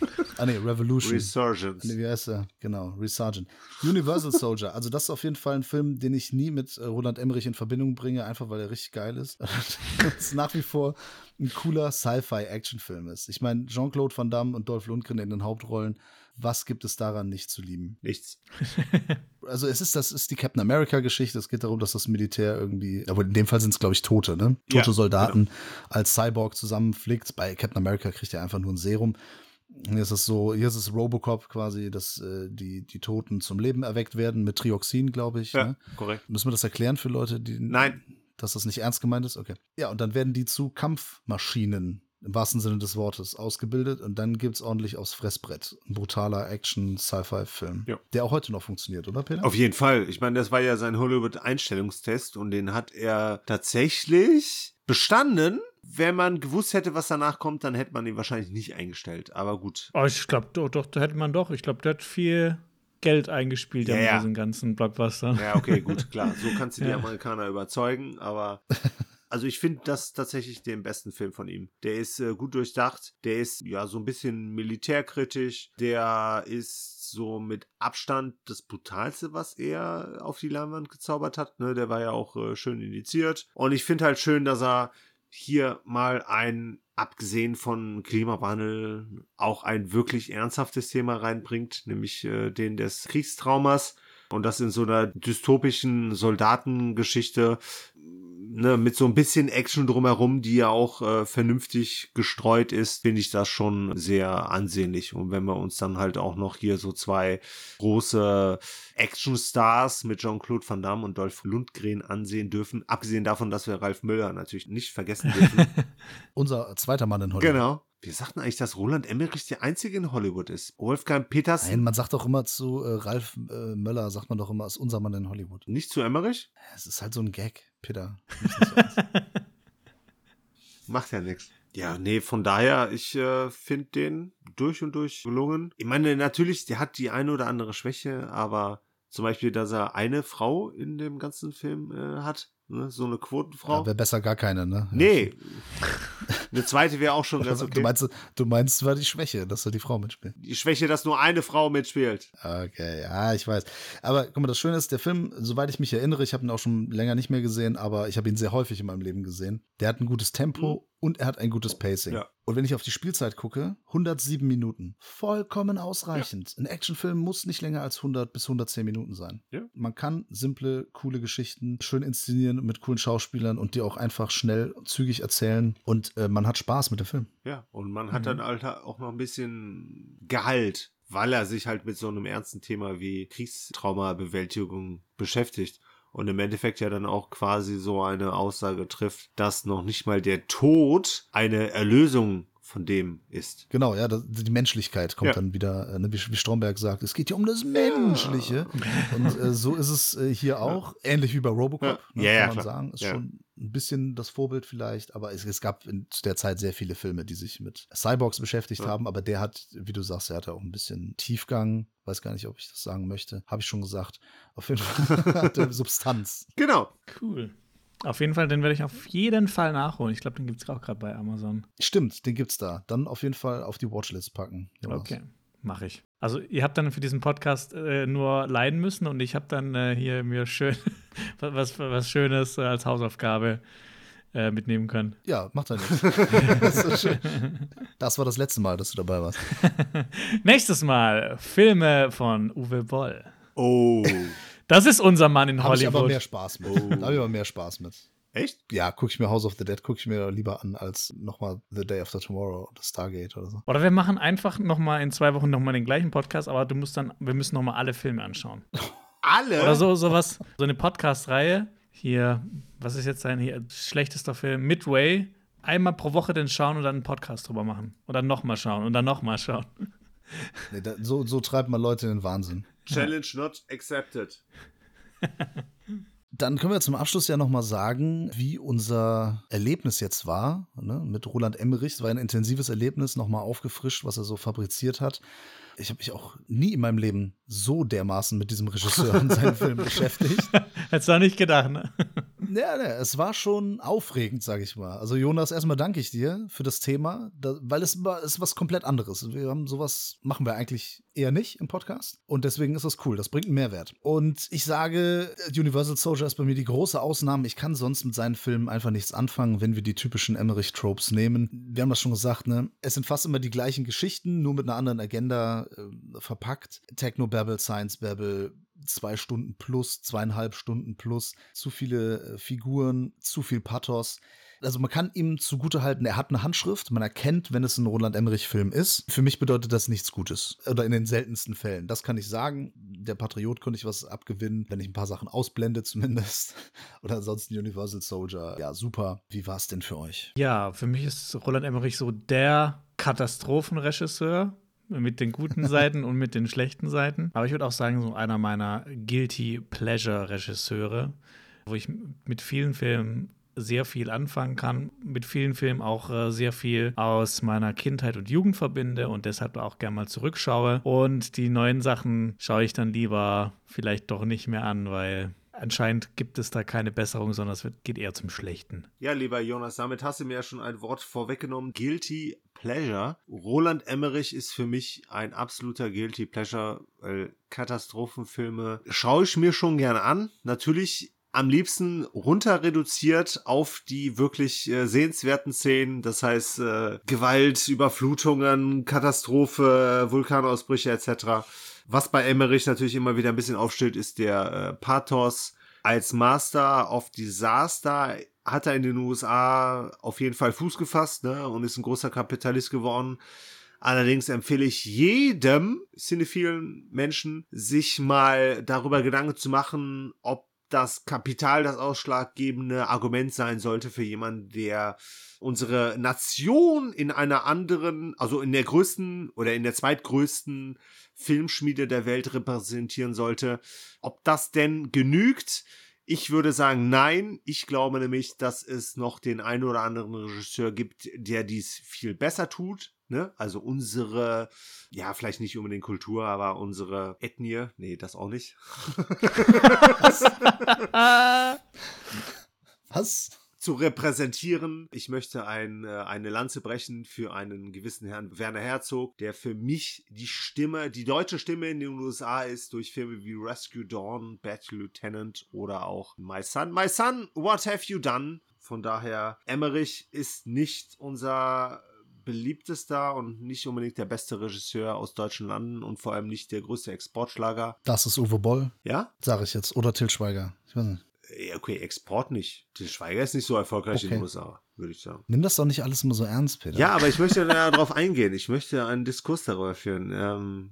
ah nee, Revolution. Resurgence. Nee, wie heißt er? Genau, Resurgent. Universal Soldier. Also das ist auf jeden Fall ein Film, den ich nie mit äh, Roland Emmerich in Verbindung bringe, einfach weil er richtig geil ist. das ist nach wie vor ein cooler Sci-Fi-Action-Film ist. Ich meine, Jean-Claude Van Damme und Dolph Lundgren in den Hauptrollen was gibt es daran nicht zu lieben? Nichts. also es ist, das ist die Captain America-Geschichte. Es geht darum, dass das Militär irgendwie, aber in dem Fall sind es, glaube ich, Tote, ne? Tote ja, Soldaten genau. als Cyborg zusammenflickt. Bei Captain America kriegt er einfach nur ein Serum. Hier ist es so, hier ist es Robocop quasi, dass äh, die, die Toten zum Leben erweckt werden mit Trioxin, glaube ich. Ja, ne? korrekt. Müssen wir das erklären für Leute, die. Nein. Dass das nicht ernst gemeint ist? Okay. Ja, und dann werden die zu Kampfmaschinen im wahrsten Sinne des Wortes, ausgebildet und dann gibt es ordentlich aufs Fressbrett. Ein brutaler Action-Sci-Fi-Film, ja. der auch heute noch funktioniert, oder Peter? Auf jeden Fall. Ich meine, das war ja sein Hollywood-Einstellungstest und den hat er tatsächlich bestanden. Wenn man gewusst hätte, was danach kommt, dann hätte man ihn wahrscheinlich nicht eingestellt. Aber gut. Oh, ich glaube, doch, doch, da hätte man doch. Ich glaube, der hat viel Geld eingespielt ja, ja. in diesen ganzen Blockbustern. Ja, okay, gut, klar. So kannst du die Amerikaner überzeugen, aber Also ich finde das tatsächlich den besten Film von ihm. Der ist äh, gut durchdacht, der ist ja so ein bisschen militärkritisch, der ist so mit Abstand das brutalste, was er auf die Leinwand gezaubert hat. Ne? Der war ja auch äh, schön indiziert. Und ich finde halt schön, dass er hier mal ein, abgesehen von Klimawandel, auch ein wirklich ernsthaftes Thema reinbringt, nämlich äh, den des Kriegstraumas. Und das in so einer dystopischen Soldatengeschichte ne, mit so ein bisschen Action drumherum, die ja auch äh, vernünftig gestreut ist, finde ich das schon sehr ansehnlich. Und wenn wir uns dann halt auch noch hier so zwei große Actionstars mit Jean-Claude Van Damme und Dolph Lundgren ansehen dürfen, abgesehen davon, dass wir Ralf Müller natürlich nicht vergessen dürfen. Unser zweiter Mann in Hollywood. Genau. Wir sagten eigentlich, dass Roland Emmerich der einzige in Hollywood ist. Wolfgang Peters. Nein, man sagt doch immer zu äh, Ralf äh, Möller, sagt man doch immer, ist unser Mann in Hollywood. Nicht zu Emmerich? Es ist halt so ein Gag, Peter. Macht ja nichts. Ja, nee, von daher, ich äh, finde den durch und durch gelungen. Ich meine, natürlich, der hat die eine oder andere Schwäche, aber zum Beispiel, dass er eine Frau in dem ganzen Film äh, hat, ne? so eine Quotenfrau. Ja, wäre besser gar keine, ne? Nee. Eine zweite wäre auch schon ganz okay. Du meinst, du meinst zwar die Schwäche, dass da die Frau mitspielt. Die Schwäche, dass nur eine Frau mitspielt. Okay, ja, ich weiß. Aber guck mal, das Schöne ist, der Film, soweit ich mich erinnere, ich habe ihn auch schon länger nicht mehr gesehen, aber ich habe ihn sehr häufig in meinem Leben gesehen. Der hat ein gutes Tempo mhm und er hat ein gutes Pacing. Ja. Und wenn ich auf die Spielzeit gucke, 107 Minuten. Vollkommen ausreichend. Ja. Ein Actionfilm muss nicht länger als 100 bis 110 Minuten sein. Ja. Man kann simple, coole Geschichten schön inszenieren mit coolen Schauspielern und die auch einfach schnell, zügig erzählen. Und äh, man hat Spaß mit dem Film. Ja, und man hat mhm. dann halt auch noch ein bisschen Gehalt, weil er sich halt mit so einem ernsten Thema wie Kriegstraumabewältigung beschäftigt und im Endeffekt ja dann auch quasi so eine Aussage trifft, dass noch nicht mal der Tod eine Erlösung von dem ist. Genau, ja, das, die Menschlichkeit kommt ja. dann wieder, äh, ne, wie, wie, Stromberg sagt, es geht hier um das Menschliche. Ja. Und äh, so ist es äh, hier auch, ähnlich wie bei Robocop, ne, ja, kann man sagen. Ist schon ein bisschen das Vorbild vielleicht, aber es, es gab in der Zeit sehr viele Filme, die sich mit Cyborgs beschäftigt haben, aber der hat, wie du sagst, er hatte auch ein bisschen Tiefgang, weiß gar nicht, ob ich das sagen möchte, habe ich schon gesagt. Auf jeden Fall hat er Substanz. Genau. Cool. Auf jeden Fall, den werde ich auf jeden Fall nachholen. Ich glaube, den gibt es auch gerade bei Amazon. Stimmt, den gibt es da. Dann auf jeden Fall auf die Watchlist packen. Jonas. Okay, mache ich. Also ihr habt dann für diesen Podcast äh, nur leiden müssen und ich habe dann äh, hier mir schön was, was Schönes äh, als Hausaufgabe äh, mitnehmen können. Ja, macht er nicht. das, das war das letzte Mal, dass du dabei warst. Nächstes Mal Filme von Uwe Boll. Oh. Das ist unser Mann in Hollywood. Da habe ich aber mehr Spaß mit. Oh. Da habe ich aber mehr Spaß mit. Echt? Ja, gucke ich mir House of the Dead, gucke ich mir lieber an als nochmal The Day After Tomorrow oder Stargate oder so. Oder wir machen einfach nochmal in zwei Wochen nochmal den gleichen Podcast, aber du musst dann, wir müssen nochmal alle Filme anschauen. alle? Oder so, sowas, so eine Podcast-Reihe. Hier, was ist jetzt sein hier schlechtester Film? Midway. Einmal pro Woche den schauen und dann einen Podcast drüber machen. Und dann nochmal schauen und dann nochmal schauen. Nee, da, so, so treibt man Leute in den Wahnsinn. Challenge not accepted. Dann können wir zum Abschluss ja nochmal sagen, wie unser Erlebnis jetzt war ne, mit Roland Emmerich. Es war ein intensives Erlebnis, nochmal aufgefrischt, was er so fabriziert hat ich habe mich auch nie in meinem Leben so dermaßen mit diesem Regisseur und seinen Filmen beschäftigt. Hättest du auch nicht gedacht, ne? Ja, ja, es war schon aufregend, sage ich mal. Also Jonas, erstmal danke ich dir für das Thema, da, weil es ist was komplett anderes. Wir haben sowas, machen wir eigentlich eher nicht im Podcast und deswegen ist das cool, das bringt einen Mehrwert. Und ich sage, Universal Soldier ist bei mir die große Ausnahme. Ich kann sonst mit seinen Filmen einfach nichts anfangen, wenn wir die typischen Emmerich-Tropes nehmen. Wir haben das schon gesagt, ne? Es sind fast immer die gleichen Geschichten, nur mit einer anderen Agenda äh, verpackt. Techno-Babble, Science-Babble, zwei Stunden plus, zweieinhalb Stunden plus, zu viele äh, Figuren, zu viel Pathos. Also man kann ihm zugute halten, er hat eine Handschrift, man erkennt, wenn es ein Roland Emmerich-Film ist. Für mich bedeutet das nichts Gutes. Oder in den seltensten Fällen. Das kann ich sagen. Der Patriot könnte ich was abgewinnen, wenn ich ein paar Sachen ausblende zumindest. Oder ansonsten Universal Soldier. Ja, super. Wie war es denn für euch? Ja, für mich ist Roland Emmerich so der Katastrophenregisseur mit den guten Seiten und mit den schlechten Seiten. Aber ich würde auch sagen, so einer meiner Guilty Pleasure-Regisseure, wo ich mit vielen Filmen sehr viel anfangen kann, mit vielen Filmen auch äh, sehr viel aus meiner Kindheit und Jugend verbinde und deshalb auch gerne mal zurückschaue. Und die neuen Sachen schaue ich dann lieber vielleicht doch nicht mehr an, weil anscheinend gibt es da keine Besserung, sondern es geht eher zum Schlechten. Ja, lieber Jonas, damit hast du mir ja schon ein Wort vorweggenommen. Guilty Pleasure. Roland Emmerich ist für mich ein absoluter Guilty Pleasure, weil Katastrophenfilme schaue ich mir schon gerne an. Natürlich am liebsten runter reduziert auf die wirklich äh, sehenswerten Szenen, das heißt äh, Gewalt, Überflutungen, Katastrophe, Vulkanausbrüche etc. Was bei Emmerich natürlich immer wieder ein bisschen aufstellt, ist der äh, Pathos. Als Master of Disaster hat er in den USA auf jeden Fall Fuß gefasst ne, und ist ein großer Kapitalist geworden. Allerdings empfehle ich jedem cinephilen Menschen, sich mal darüber Gedanken zu machen, ob das Kapital das ausschlaggebende Argument sein sollte für jemanden, der unsere Nation in einer anderen, also in der größten oder in der zweitgrößten Filmschmiede der Welt repräsentieren sollte. Ob das denn genügt? Ich würde sagen, nein. Ich glaube nämlich, dass es noch den einen oder anderen Regisseur gibt, der dies viel besser tut. Ne? Also unsere, ja, vielleicht nicht unbedingt Kultur, aber unsere Ethnie, nee, das auch nicht. Was? zu repräsentieren. Ich möchte ein, äh, eine Lanze brechen für einen gewissen Herrn Werner Herzog, der für mich die Stimme, die deutsche Stimme in den USA ist, durch Filme wie Rescue Dawn, Bad Lieutenant oder auch My Son. My Son, What Have You Done? Von daher, Emmerich ist nicht unser beliebtester und nicht unbedingt der beste Regisseur aus deutschen Landen und vor allem nicht der größte Exportschlager. Das ist Uwe Boll. Ja? Sag ich jetzt. Oder Till Schweiger. Ich weiß nicht. Okay, Export nicht. Till Schweiger ist nicht so erfolgreich okay. in den USA, würde ich sagen. Nimm das doch nicht alles immer so ernst, Peter. Ja, aber ich möchte darauf eingehen. Ich möchte einen Diskurs darüber führen. Ähm,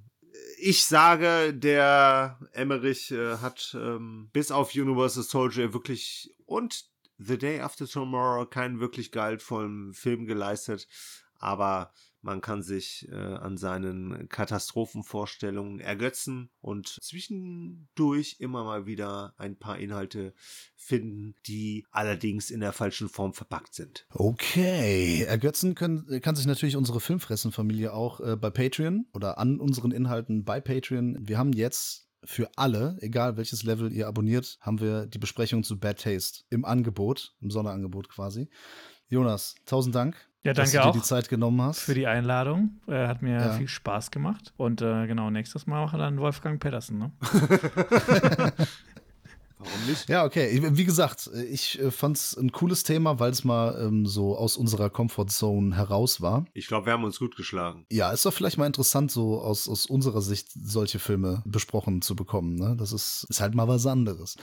ich sage, der Emmerich äh, hat ähm, bis auf Universal Soldier wirklich und The Day After Tomorrow keinen wirklich gehaltvollen Film geleistet aber man kann sich äh, an seinen Katastrophenvorstellungen ergötzen und zwischendurch immer mal wieder ein paar Inhalte finden, die allerdings in der falschen Form verpackt sind. Okay, ergötzen können, kann sich natürlich unsere Filmfressenfamilie auch äh, bei Patreon oder an unseren Inhalten bei Patreon. Wir haben jetzt für alle, egal welches Level ihr abonniert, haben wir die Besprechung zu Bad Taste im Angebot, im Sonderangebot quasi. Jonas, tausend Dank. Ja, danke dass du dir die Zeit genommen hast. Für die Einladung. Äh, hat mir ja. viel Spaß gemacht. Und äh, genau, nächstes Mal machen wir dann Wolfgang Pedersen, ne? Warum nicht? Ja, okay. Wie gesagt, ich äh, fand es ein cooles Thema, weil es mal ähm, so aus unserer Comfortzone heraus war. Ich glaube, wir haben uns gut geschlagen. Ja, ist doch vielleicht mal interessant, so aus, aus unserer Sicht solche Filme besprochen zu bekommen. Ne? Das ist, ist halt mal was anderes.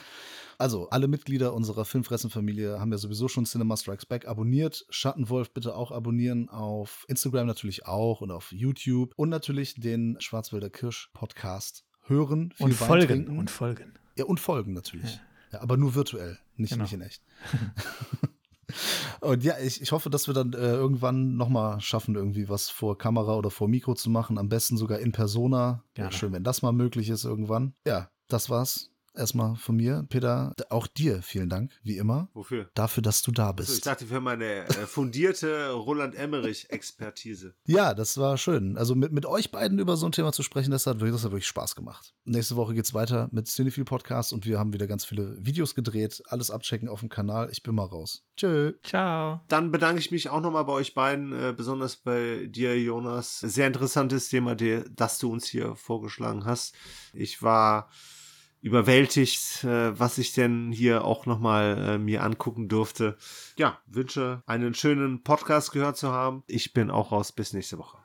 Also, alle Mitglieder unserer Filmfressenfamilie haben ja sowieso schon Cinema Strikes Back abonniert. Schattenwolf bitte auch abonnieren. Auf Instagram natürlich auch und auf YouTube. Und natürlich den Schwarzwälder Kirsch Podcast hören. und folgen. Trinken. Und folgen. Ja, und folgen natürlich. Ja. Ja, aber nur virtuell, nicht, genau. nicht in echt. Und ja, ich, ich hoffe, dass wir dann äh, irgendwann nochmal schaffen, irgendwie was vor Kamera oder vor Mikro zu machen. Am besten sogar in Persona. Ja, schön, wenn das mal möglich ist irgendwann. Ja, das war's erstmal von mir. Peter, auch dir vielen Dank, wie immer. Wofür? Dafür, dass du da bist. Also ich dachte für meine äh, fundierte Roland Emmerich-Expertise. ja, das war schön. Also mit, mit euch beiden über so ein Thema zu sprechen, das hat, das hat wirklich Spaß gemacht. Nächste Woche geht's weiter mit Cinephile Podcast und wir haben wieder ganz viele Videos gedreht. Alles abchecken auf dem Kanal. Ich bin mal raus. Tschö. Ciao. Dann bedanke ich mich auch nochmal bei euch beiden, äh, besonders bei dir, Jonas. Sehr interessantes Thema, das du uns hier vorgeschlagen hast. Ich war überwältigt, äh, was ich denn hier auch nochmal äh, mir angucken durfte. Ja, wünsche einen schönen Podcast gehört zu haben. Ich bin auch raus. Bis nächste Woche.